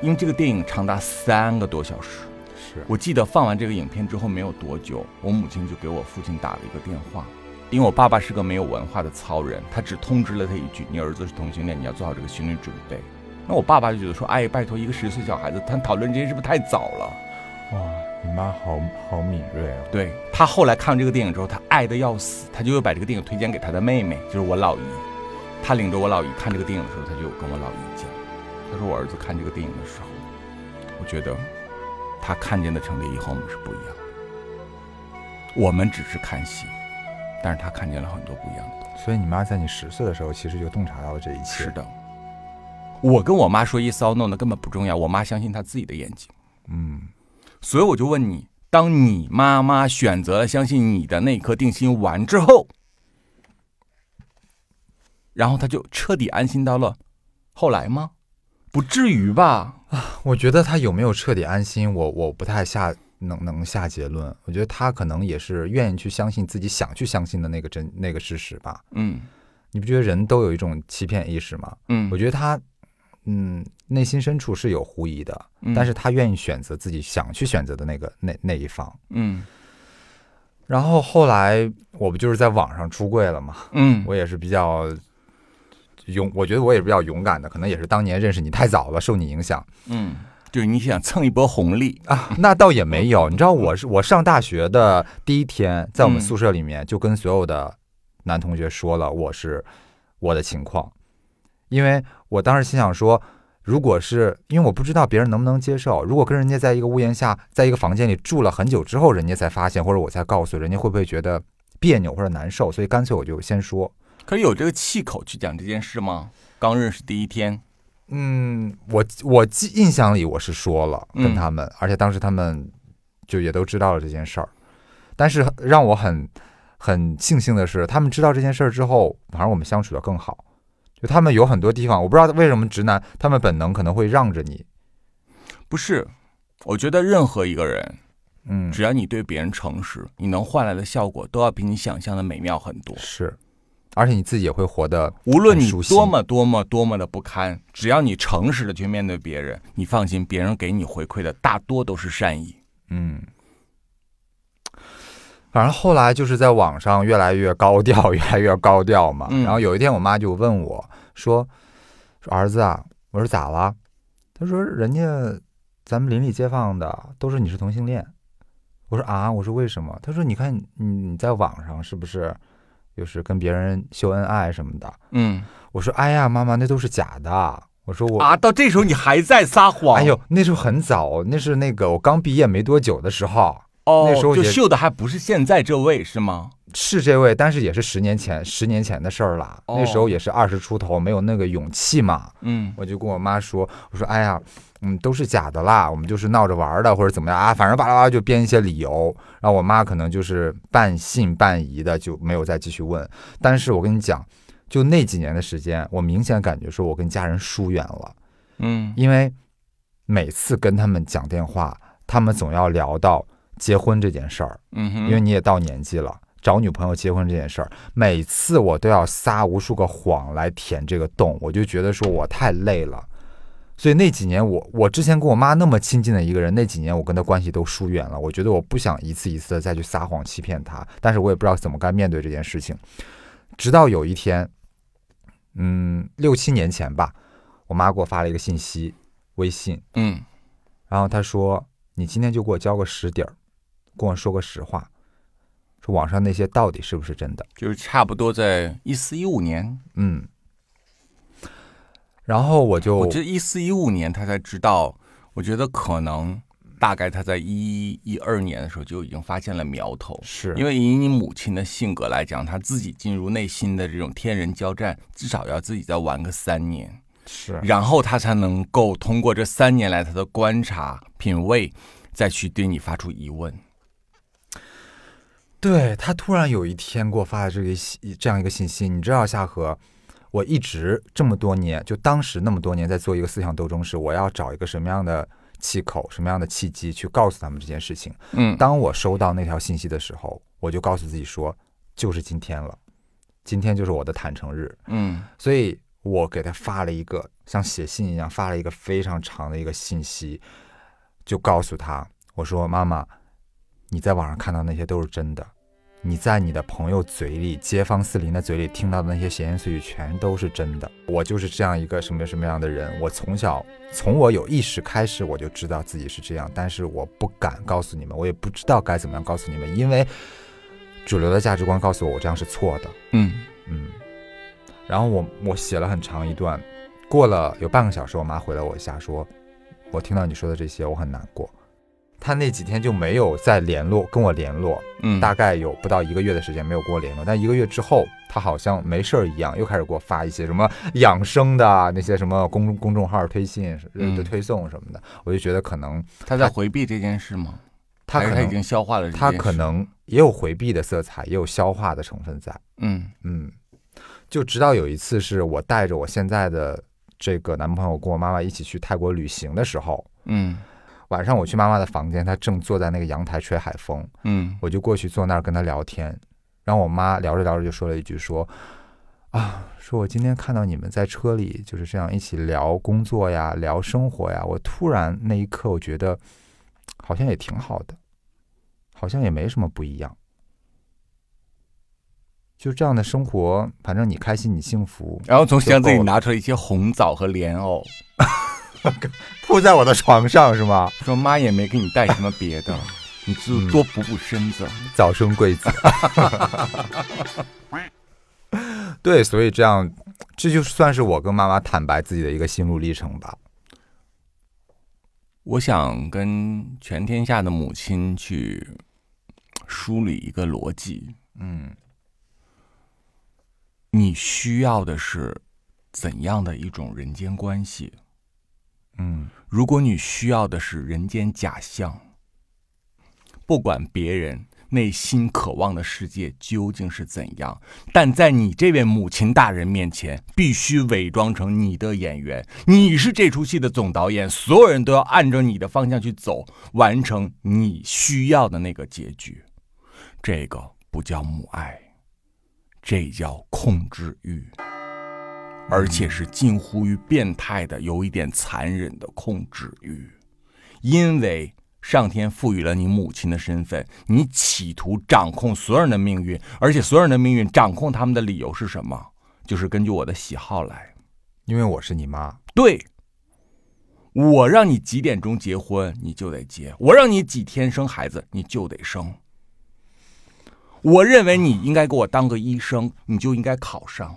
因为这个电影长达三个多小时。是。我记得放完这个影片之后没有多久，我母亲就给我父亲打了一个电话，因为我爸爸是个没有文化的糙人，他只通知了他一句：“你儿子是同性恋，你要做好这个心理准备。”那我爸爸就觉得说：“哎，拜托，一个十岁小孩子，他讨论这些是不是太早了哇，你妈好好敏锐啊？”。对他后来看完这个电影之后，他爱的要死，他就又把这个电影推荐给他的妹妹，就是我老姨。他领着我老姨看这个电影的时候，他就跟我老姨讲，他说我儿子看这个电影的时候，我觉得他看见的陈列仪和我们是不一样的。我们只是看戏，但是他看见了很多不一样的东西。所以你妈在你十岁的时候，其实就洞察到了这一切。是，的，我跟我妈说 yes or no 那根本不重要，我妈相信她自己的眼睛。嗯，所以我就问你，当你妈妈选择了相信你的那颗定心丸之后，然后她就彻底安心到了后来吗？不至于吧？啊我觉得她有没有彻底安心，我我不太下能能下结论。我觉得他可能也是愿意去相信自己想去相信的那个真那个事实吧。嗯你不觉得人都有一种欺骗意识吗？嗯，我觉得他，嗯，内心深处是有狐疑的，嗯但是他愿意选择自己想去选择的那个那那一方。嗯然后后来我不就是在网上出柜了嘛？嗯，我也是比较勇，我觉得我也是比较勇敢的，可能也是当年认识你太早了，受你影响嗯，就是你想蹭一波红利，啊。那倒也没有，你知道我是我上大学的第一天，在我们嗯宿舍里面就跟所有的男同学说了我是我的情况，因为我当时心想说。如果是因为我不知道别人能不能接受，如果跟人家在一个屋檐下，在一个房间里住了很久之后，人家才发现，或者我才告诉人家，会不会觉得别扭或者难受？所以干脆我就先说。可以有这个气口去讲这件事吗？刚认识第一天，嗯，我我记印象里我是说了嗯跟他们，而且当时他们就也都知道了这件事儿。但是让我很很庆幸的是，他们知道这件事儿之后，反而我们相处的更好。就他们有很多地方，我不知道为什么直男他们本能可能会让着你，不是？我觉得任何一个人，嗯，只要你对别人诚实，你能换来的效果都要比你想象的美妙很多。是，而且你自己也会活得无论你多么多么多么的不堪，只要你诚实的去面对别人，你放心，别人给你回馈的大多都是善意。嗯，反正后来就是在网上越来越高调，越来越高调嘛。嗯然后有一天，我妈就问我说：“说儿子啊，我说咋了？他说人家咱们邻里街坊的都说你是同性恋。我说啊，我说为什么？他说你看你你在网上是不是就是跟别人秀恩爱什么的？嗯我说哎呀，妈妈那都是假的。我说我啊，到这时候你还在撒谎？哎呦，那时候很早，那是那个我刚毕业没多久的时候，那时候就秀的还不是现在这位是吗？是这位，但是也是十年前，十年前的事儿了。哦那时候也是二十出头，没有那个勇气嘛。嗯我就跟我妈说，我说哎呀，嗯，都是假的啦，我们就是闹着玩的，或者怎么样啊，反正巴拉巴拉就编一些理由。然后我妈可能就是半信半疑的，就没有再继续问。但是我跟你讲，就那几年的时间，我明显感觉说我跟家人疏远了。嗯因为每次跟他们讲电话，他们总要聊到结婚这件事儿，嗯哼，因为你也到年纪了，找女朋友结婚这件事儿，每次我都要撒无数个谎来填这个洞，我就觉得说我太累了。所以那几年我，我之前跟我妈那么亲近的一个人，那几年我跟她关系都疏远了。我觉得我不想一次一次的再去撒谎欺骗她，但是我也不知道怎么该面对这件事情。直到有一天，嗯，六七年前吧，我妈给我发了一个信息，微信，嗯然后她说：“你今天就给我交个实底儿，跟我说个实话，说网上那些到底是不是真的就是差不多在一四一五年，？”嗯，然后我就我觉得一四一五年他才知道，我觉得可能大概他在一一二年的时候就已经发现了苗头，是因为以你母亲的性格来讲，她自己进入内心的这种天人交战，至少要自己再玩个三年，是然后他才能够通过这三年来他的观察品味，再去对你发出疑问。对他突然有一天给我发了这个信这样一个信息，你知道夏荷，我一直这么多年，就当时那么多年在做一个思想斗争是我要找一个什么样的气口、什么样的契机去告诉他们这件事情。嗯当我收到那条信息的时候，我就告诉自己说，就是今天了，今天就是我的坦诚日。嗯所以我给他发了一个像写信一样发了一个非常长的一个信息，就告诉他我说：“妈妈，你在网上看到那些都是真的，你在你的朋友嘴里、街坊四邻的嘴里听到的那些闲言碎语全都是真的。我就是这样一个什么什么样的人，我从小从我有意识开始我就知道自己是这样，但是我不敢告诉你们，我也不知道该怎么样告诉你们，因为主流的价值观告诉我我这样是错的。”嗯嗯，然后我我写了很长一段，过了有半个小时，我妈回了我一下，说，我听到你说的这些，我很难过。她那几天就没有再联络跟我联络，嗯，大概有不到一个月的时间没有跟我联络。但一个月之后，他好像没事儿一样，又开始给我发一些什么养生的啊那些什么公公众号推信、嗯的推送什么的，我就觉得可能他在回避这件事吗？他可能他已经消化了这件事？她可能也有回避的色彩，也有消化的成分在。嗯嗯，就直到有一次是我带着我现在的这个男朋友跟我妈妈一起去泰国旅行的时候，嗯晚上我去妈妈的房间，她正坐在那个阳台吹海风，嗯我就过去坐那儿跟她聊天，然后我妈聊着聊着就说了一句说。啊，说我今天看到你们在车里就是这样一起聊工作呀，聊生活呀，我突然那一刻我觉得好像也挺好的，好像也没什么不一样。就这样的生活，反正你开心，你幸福，然后从箱子里拿出了一些红枣和莲藕，铺在我的床上是吗？说妈也没给你带什么别的，你就嗯多补补身子。早生贵子。对，所以这样，这就算是我跟妈妈坦白自己的一个心路历程吧。我想跟全天下的母亲去梳理一个逻辑：嗯你需要的是怎样的一种人间关系？嗯如果你需要的是人间假象，不管别人内心渴望的世界究竟是怎样，但在你这位母亲大人面前，必须伪装成你的演员，你是这出戏的总导演，所有人都要按照你的方向去走，完成你需要的那个结局。这个不叫母爱，这叫控制欲。而且是近乎于变态的、有一点残忍的控制欲，因为上天赋予了你母亲的身份，你企图掌控所有人的命运，而且所有人的命运掌控他们的理由是什么？就是根据我的喜好来。因为我是你妈。对，我让你几点钟结婚，你就得结；我让你几天生孩子，你就得生。我认为你应该给我当个医生，你就应该考上。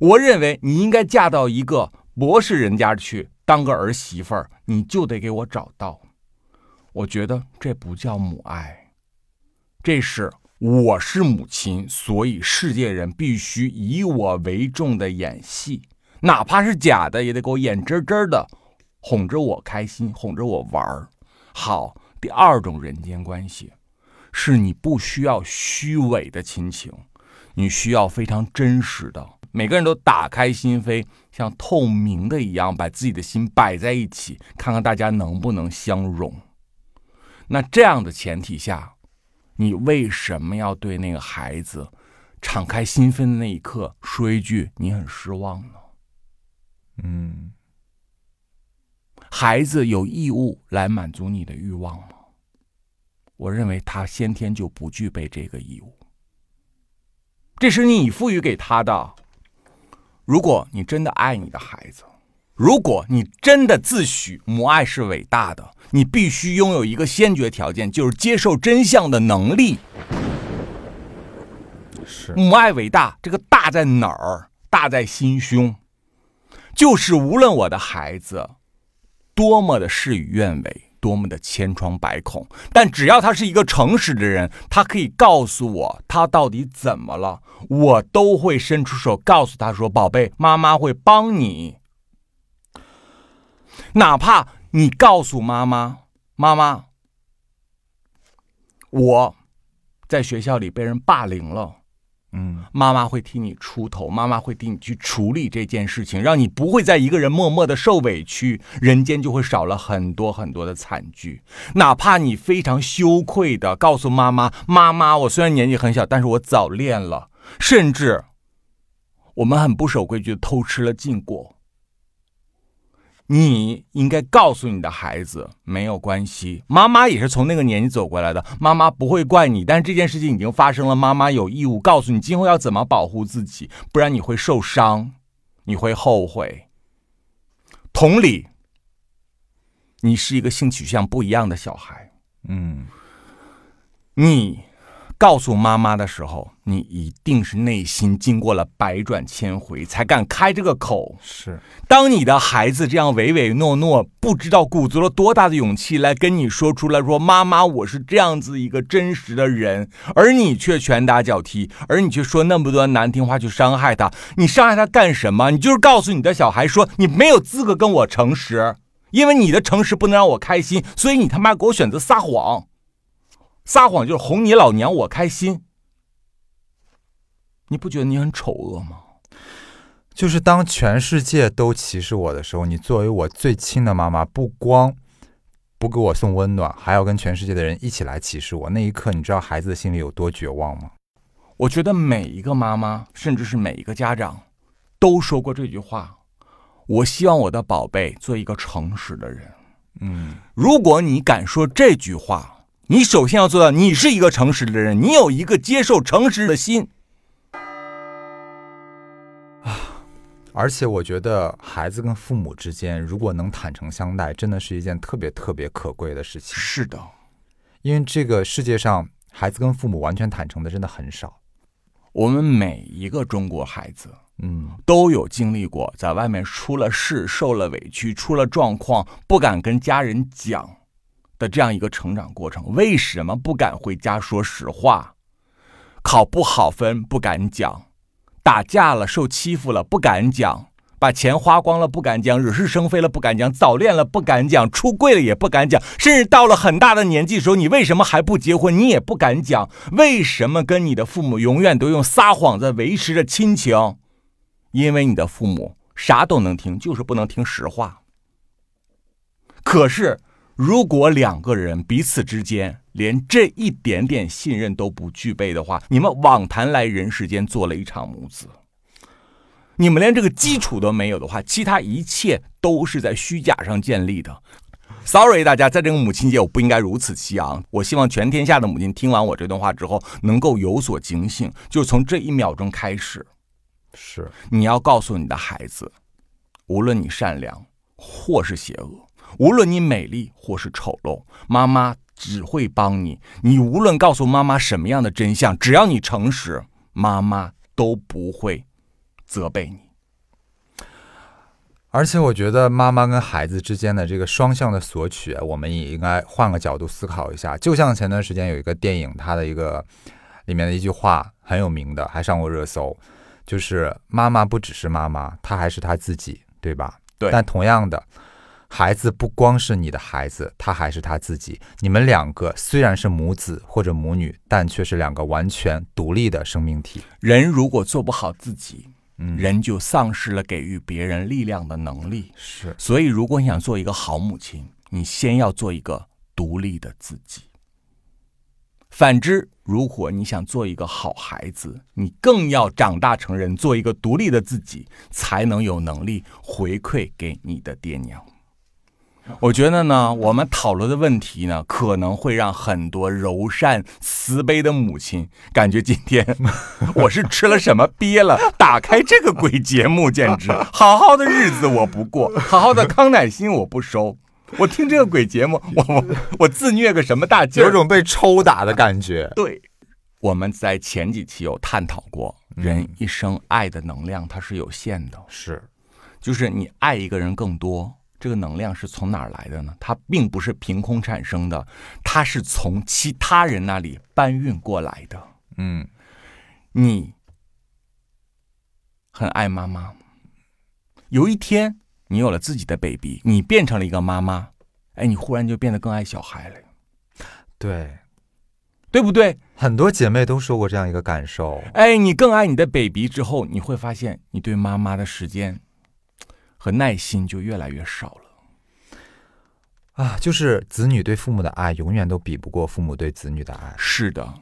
我认为你应该嫁到一个博士人家去当个儿媳妇儿，你就得给我找到。我觉得这不叫母爱，这是我是母亲，所以世界人必须以我为重的演戏，哪怕是假的，也得给我演真真的，哄着我开心，哄着我玩儿。好，第二种人间关系，是你不需要虚伪的亲情，你需要非常真实的。每个人都打开心扉，像透明的一样，把自己的心摆在一起，看看大家能不能相融。那这样的前提下，你为什么要对那个孩子敞开心扉的那一刻说一句“你很失望”呢？嗯，孩子有义务来满足你的欲望吗？我认为他先天就不具备这个义务，这是你赋予给他的。如果你真的爱你的孩子，如果你真的自诩母爱是伟大的，你必须拥有一个先决条件，就是接受真相的能力。是母爱伟大，这个大在哪儿？大在心胸，就是无论我的孩子多么的事与愿违，多么的千疮百孔，但只要他是一个诚实的人，他可以告诉我他到底怎么了，我都会伸出手告诉他说：“宝贝，妈妈会帮你。”哪怕你告诉妈妈：“妈妈，我在学校里被人霸凌了。”嗯，妈妈会替你出头，妈妈会替你去处理这件事情，让你不会再一个人默默的受委屈，人间就会少了很多很多的惨剧。哪怕你非常羞愧的告诉妈妈：“妈妈，我虽然年纪很小，但是我早恋了，甚至我们很不守规矩偷吃了禁果。”你应该告诉你的孩子，没有关系，妈妈也是从那个年纪走过来的，妈妈不会怪你。但是这件事情已经发生了，妈妈有义务告诉你今后要怎么保护自己，不然你会受伤，你会后悔。同理，你是一个性取向不一样的小孩，嗯，你告诉妈妈的时候，你一定是内心经过了百转千回才敢开这个口。是当你的孩子这样唯唯诺诺，不知道鼓足了多大的勇气来跟你说出来说：“妈妈，我是这样子一个真实的人。”而你却拳打脚踢，而你却说那么多难听话去伤害他。你伤害他干什么？你就是告诉你的小孩说：“你没有资格跟我诚实，因为你的诚实不能让我开心，所以你他妈给我选择撒谎。撒谎就是哄你老娘我开心。”你不觉得你很丑恶吗？就是当全世界都歧视我的时候，你作为我最亲的妈妈，不光不给我送温暖，还要跟全世界的人一起来歧视我。那一刻，你知道孩子的心里有多绝望吗？我觉得每一个妈妈，甚至是每一个家长，都说过这句话：我希望我的宝贝做一个诚实的人。嗯，如果你敢说这句话，你首先要做到，你是一个诚实的人，你有一个接受诚实的心啊。而且我觉得孩子跟父母之间，如果能坦诚相待，真的是一件特别特别可贵的事情。是的，因为这个世界上，孩子跟父母完全坦诚的真的很少。我们每一个中国孩子嗯，都有经历过在外面出了事、受了委屈、出了状况，不敢跟家人讲的这样一个成长过程。为什么不敢回家说实话？考不好分不敢讲，打架了、受欺负了不敢讲，把钱花光了不敢讲，惹是生非了不敢讲，早恋了不敢讲，出柜了也不敢讲，甚至到了很大的年纪时候，你为什么还不结婚？你也不敢讲。为什么跟你的父母永远都用撒谎在维持着亲情？因为你的父母啥都能听，就是不能听实话。可是，如果两个人彼此之间连这一点点信任都不具备的话，你们枉谈来人世间做了一场母子。你们连这个基础都没有的话，其他一切都是在虚假上建立的。Sorry，大家，在这个母亲节，我不应该如此激昂。我希望全天下的母亲听完我这段话之后，能够有所警醒，就从这一秒钟开始，是你要告诉你的孩子，无论你善良或是邪恶，无论你美丽或是丑陋，妈妈只会帮你。你无论告诉妈妈什么样的真相，只要你诚实，妈妈都不会责备你。而且我觉得妈妈跟孩子之间的这个双向的索取，我们也应该换个角度思考一下。就像前段时间有一个电影，它的一个里面的一句话很有名的，还上过热搜，就是妈妈不只是妈妈，她还是她自己，对吧？对但同样的，孩子不光是你的孩子，他还是他自己。你们两个虽然是母子或者母女，但却是两个完全独立的生命体。人如果做不好自己，嗯人就丧失了给予别人力量的能力。是所以，如果你想做一个好母亲，你先要做一个独立的自己。反之，如果你想做一个好孩子，你更要长大成人，做一个独立的自己，才能有能力回馈给你的爹娘。我觉得呢，我们讨论的问题呢，可能会让很多柔善慈悲的母亲感觉今天 我是吃了什么憋了，打开这个鬼节目，简直 好好的日子我不过，好好的康乃馨我不收。我听这个鬼节目，我我我自虐个什么大劲？有种被抽打的感觉。对，我们在前几期有探讨过，人一生爱的能量它是有限的，是，就是你爱一个人更多，这个能量是从哪儿来的呢？它并不是凭空产生的，它是从其他人那里搬运过来的。嗯，你很爱妈妈，有一天你有了自己的 baby，你变成了一个妈妈，哎，你忽然就变得更爱小孩了，对，对不对？很多姐妹都说过这样一个感受。哎，你更爱你的 baby 之后，你会发现你对妈妈的时间和耐心就越来越少了。啊，就是子女对父母的爱永远都比不过父母对子女的爱，是的，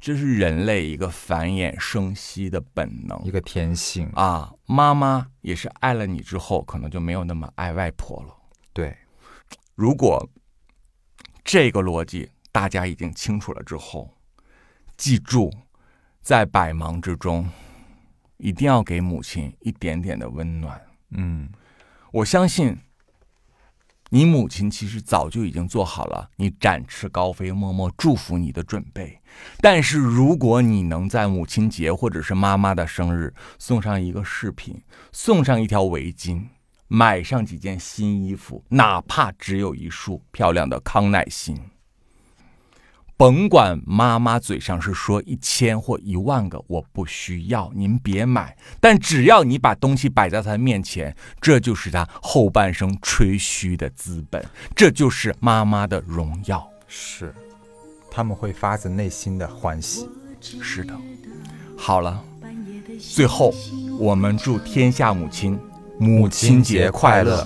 这是人类一个繁衍生息的本能一个天性。啊。妈妈也是爱了你之后，可能就没有那么爱外婆了。对，如果这个逻辑大家已经清楚了之后，记住，在百忙之中，一定要给母亲一点点的温暖。嗯，我相信，你母亲其实早就已经做好了你展翅高飞、默默祝福你的准备。但是，如果你能在母亲节或者是妈妈的生日送上一个饰品，送上一条围巾，买上几件新衣服，哪怕只有一束漂亮的康乃馨，甭管妈妈嘴上是说一千或一万个我不需要，您别买，但只要你把东西摆在他面前，这就是他后半生吹嘘的资本，这就是妈妈的荣耀。是，他们会发自内心的欢喜。是的，好了，最后我们祝天下母亲母亲节快乐。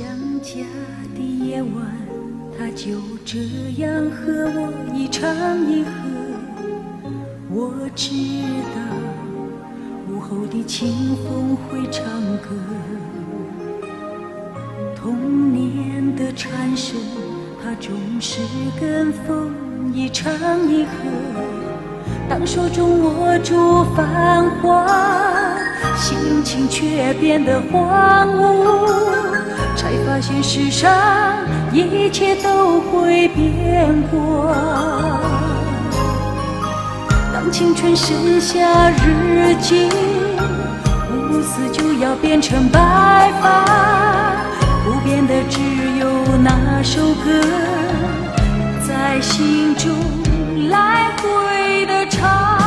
这样和我一唱一和。我知道午后的清风会唱歌，童年的蝉声，它总是跟风一唱一和。当手中握住繁华，心情却变得荒芜，才发现世上一切都会变过。当青春剩下日记，乌丝就要变成白发，不变的只有那首歌，在心中来回的唱。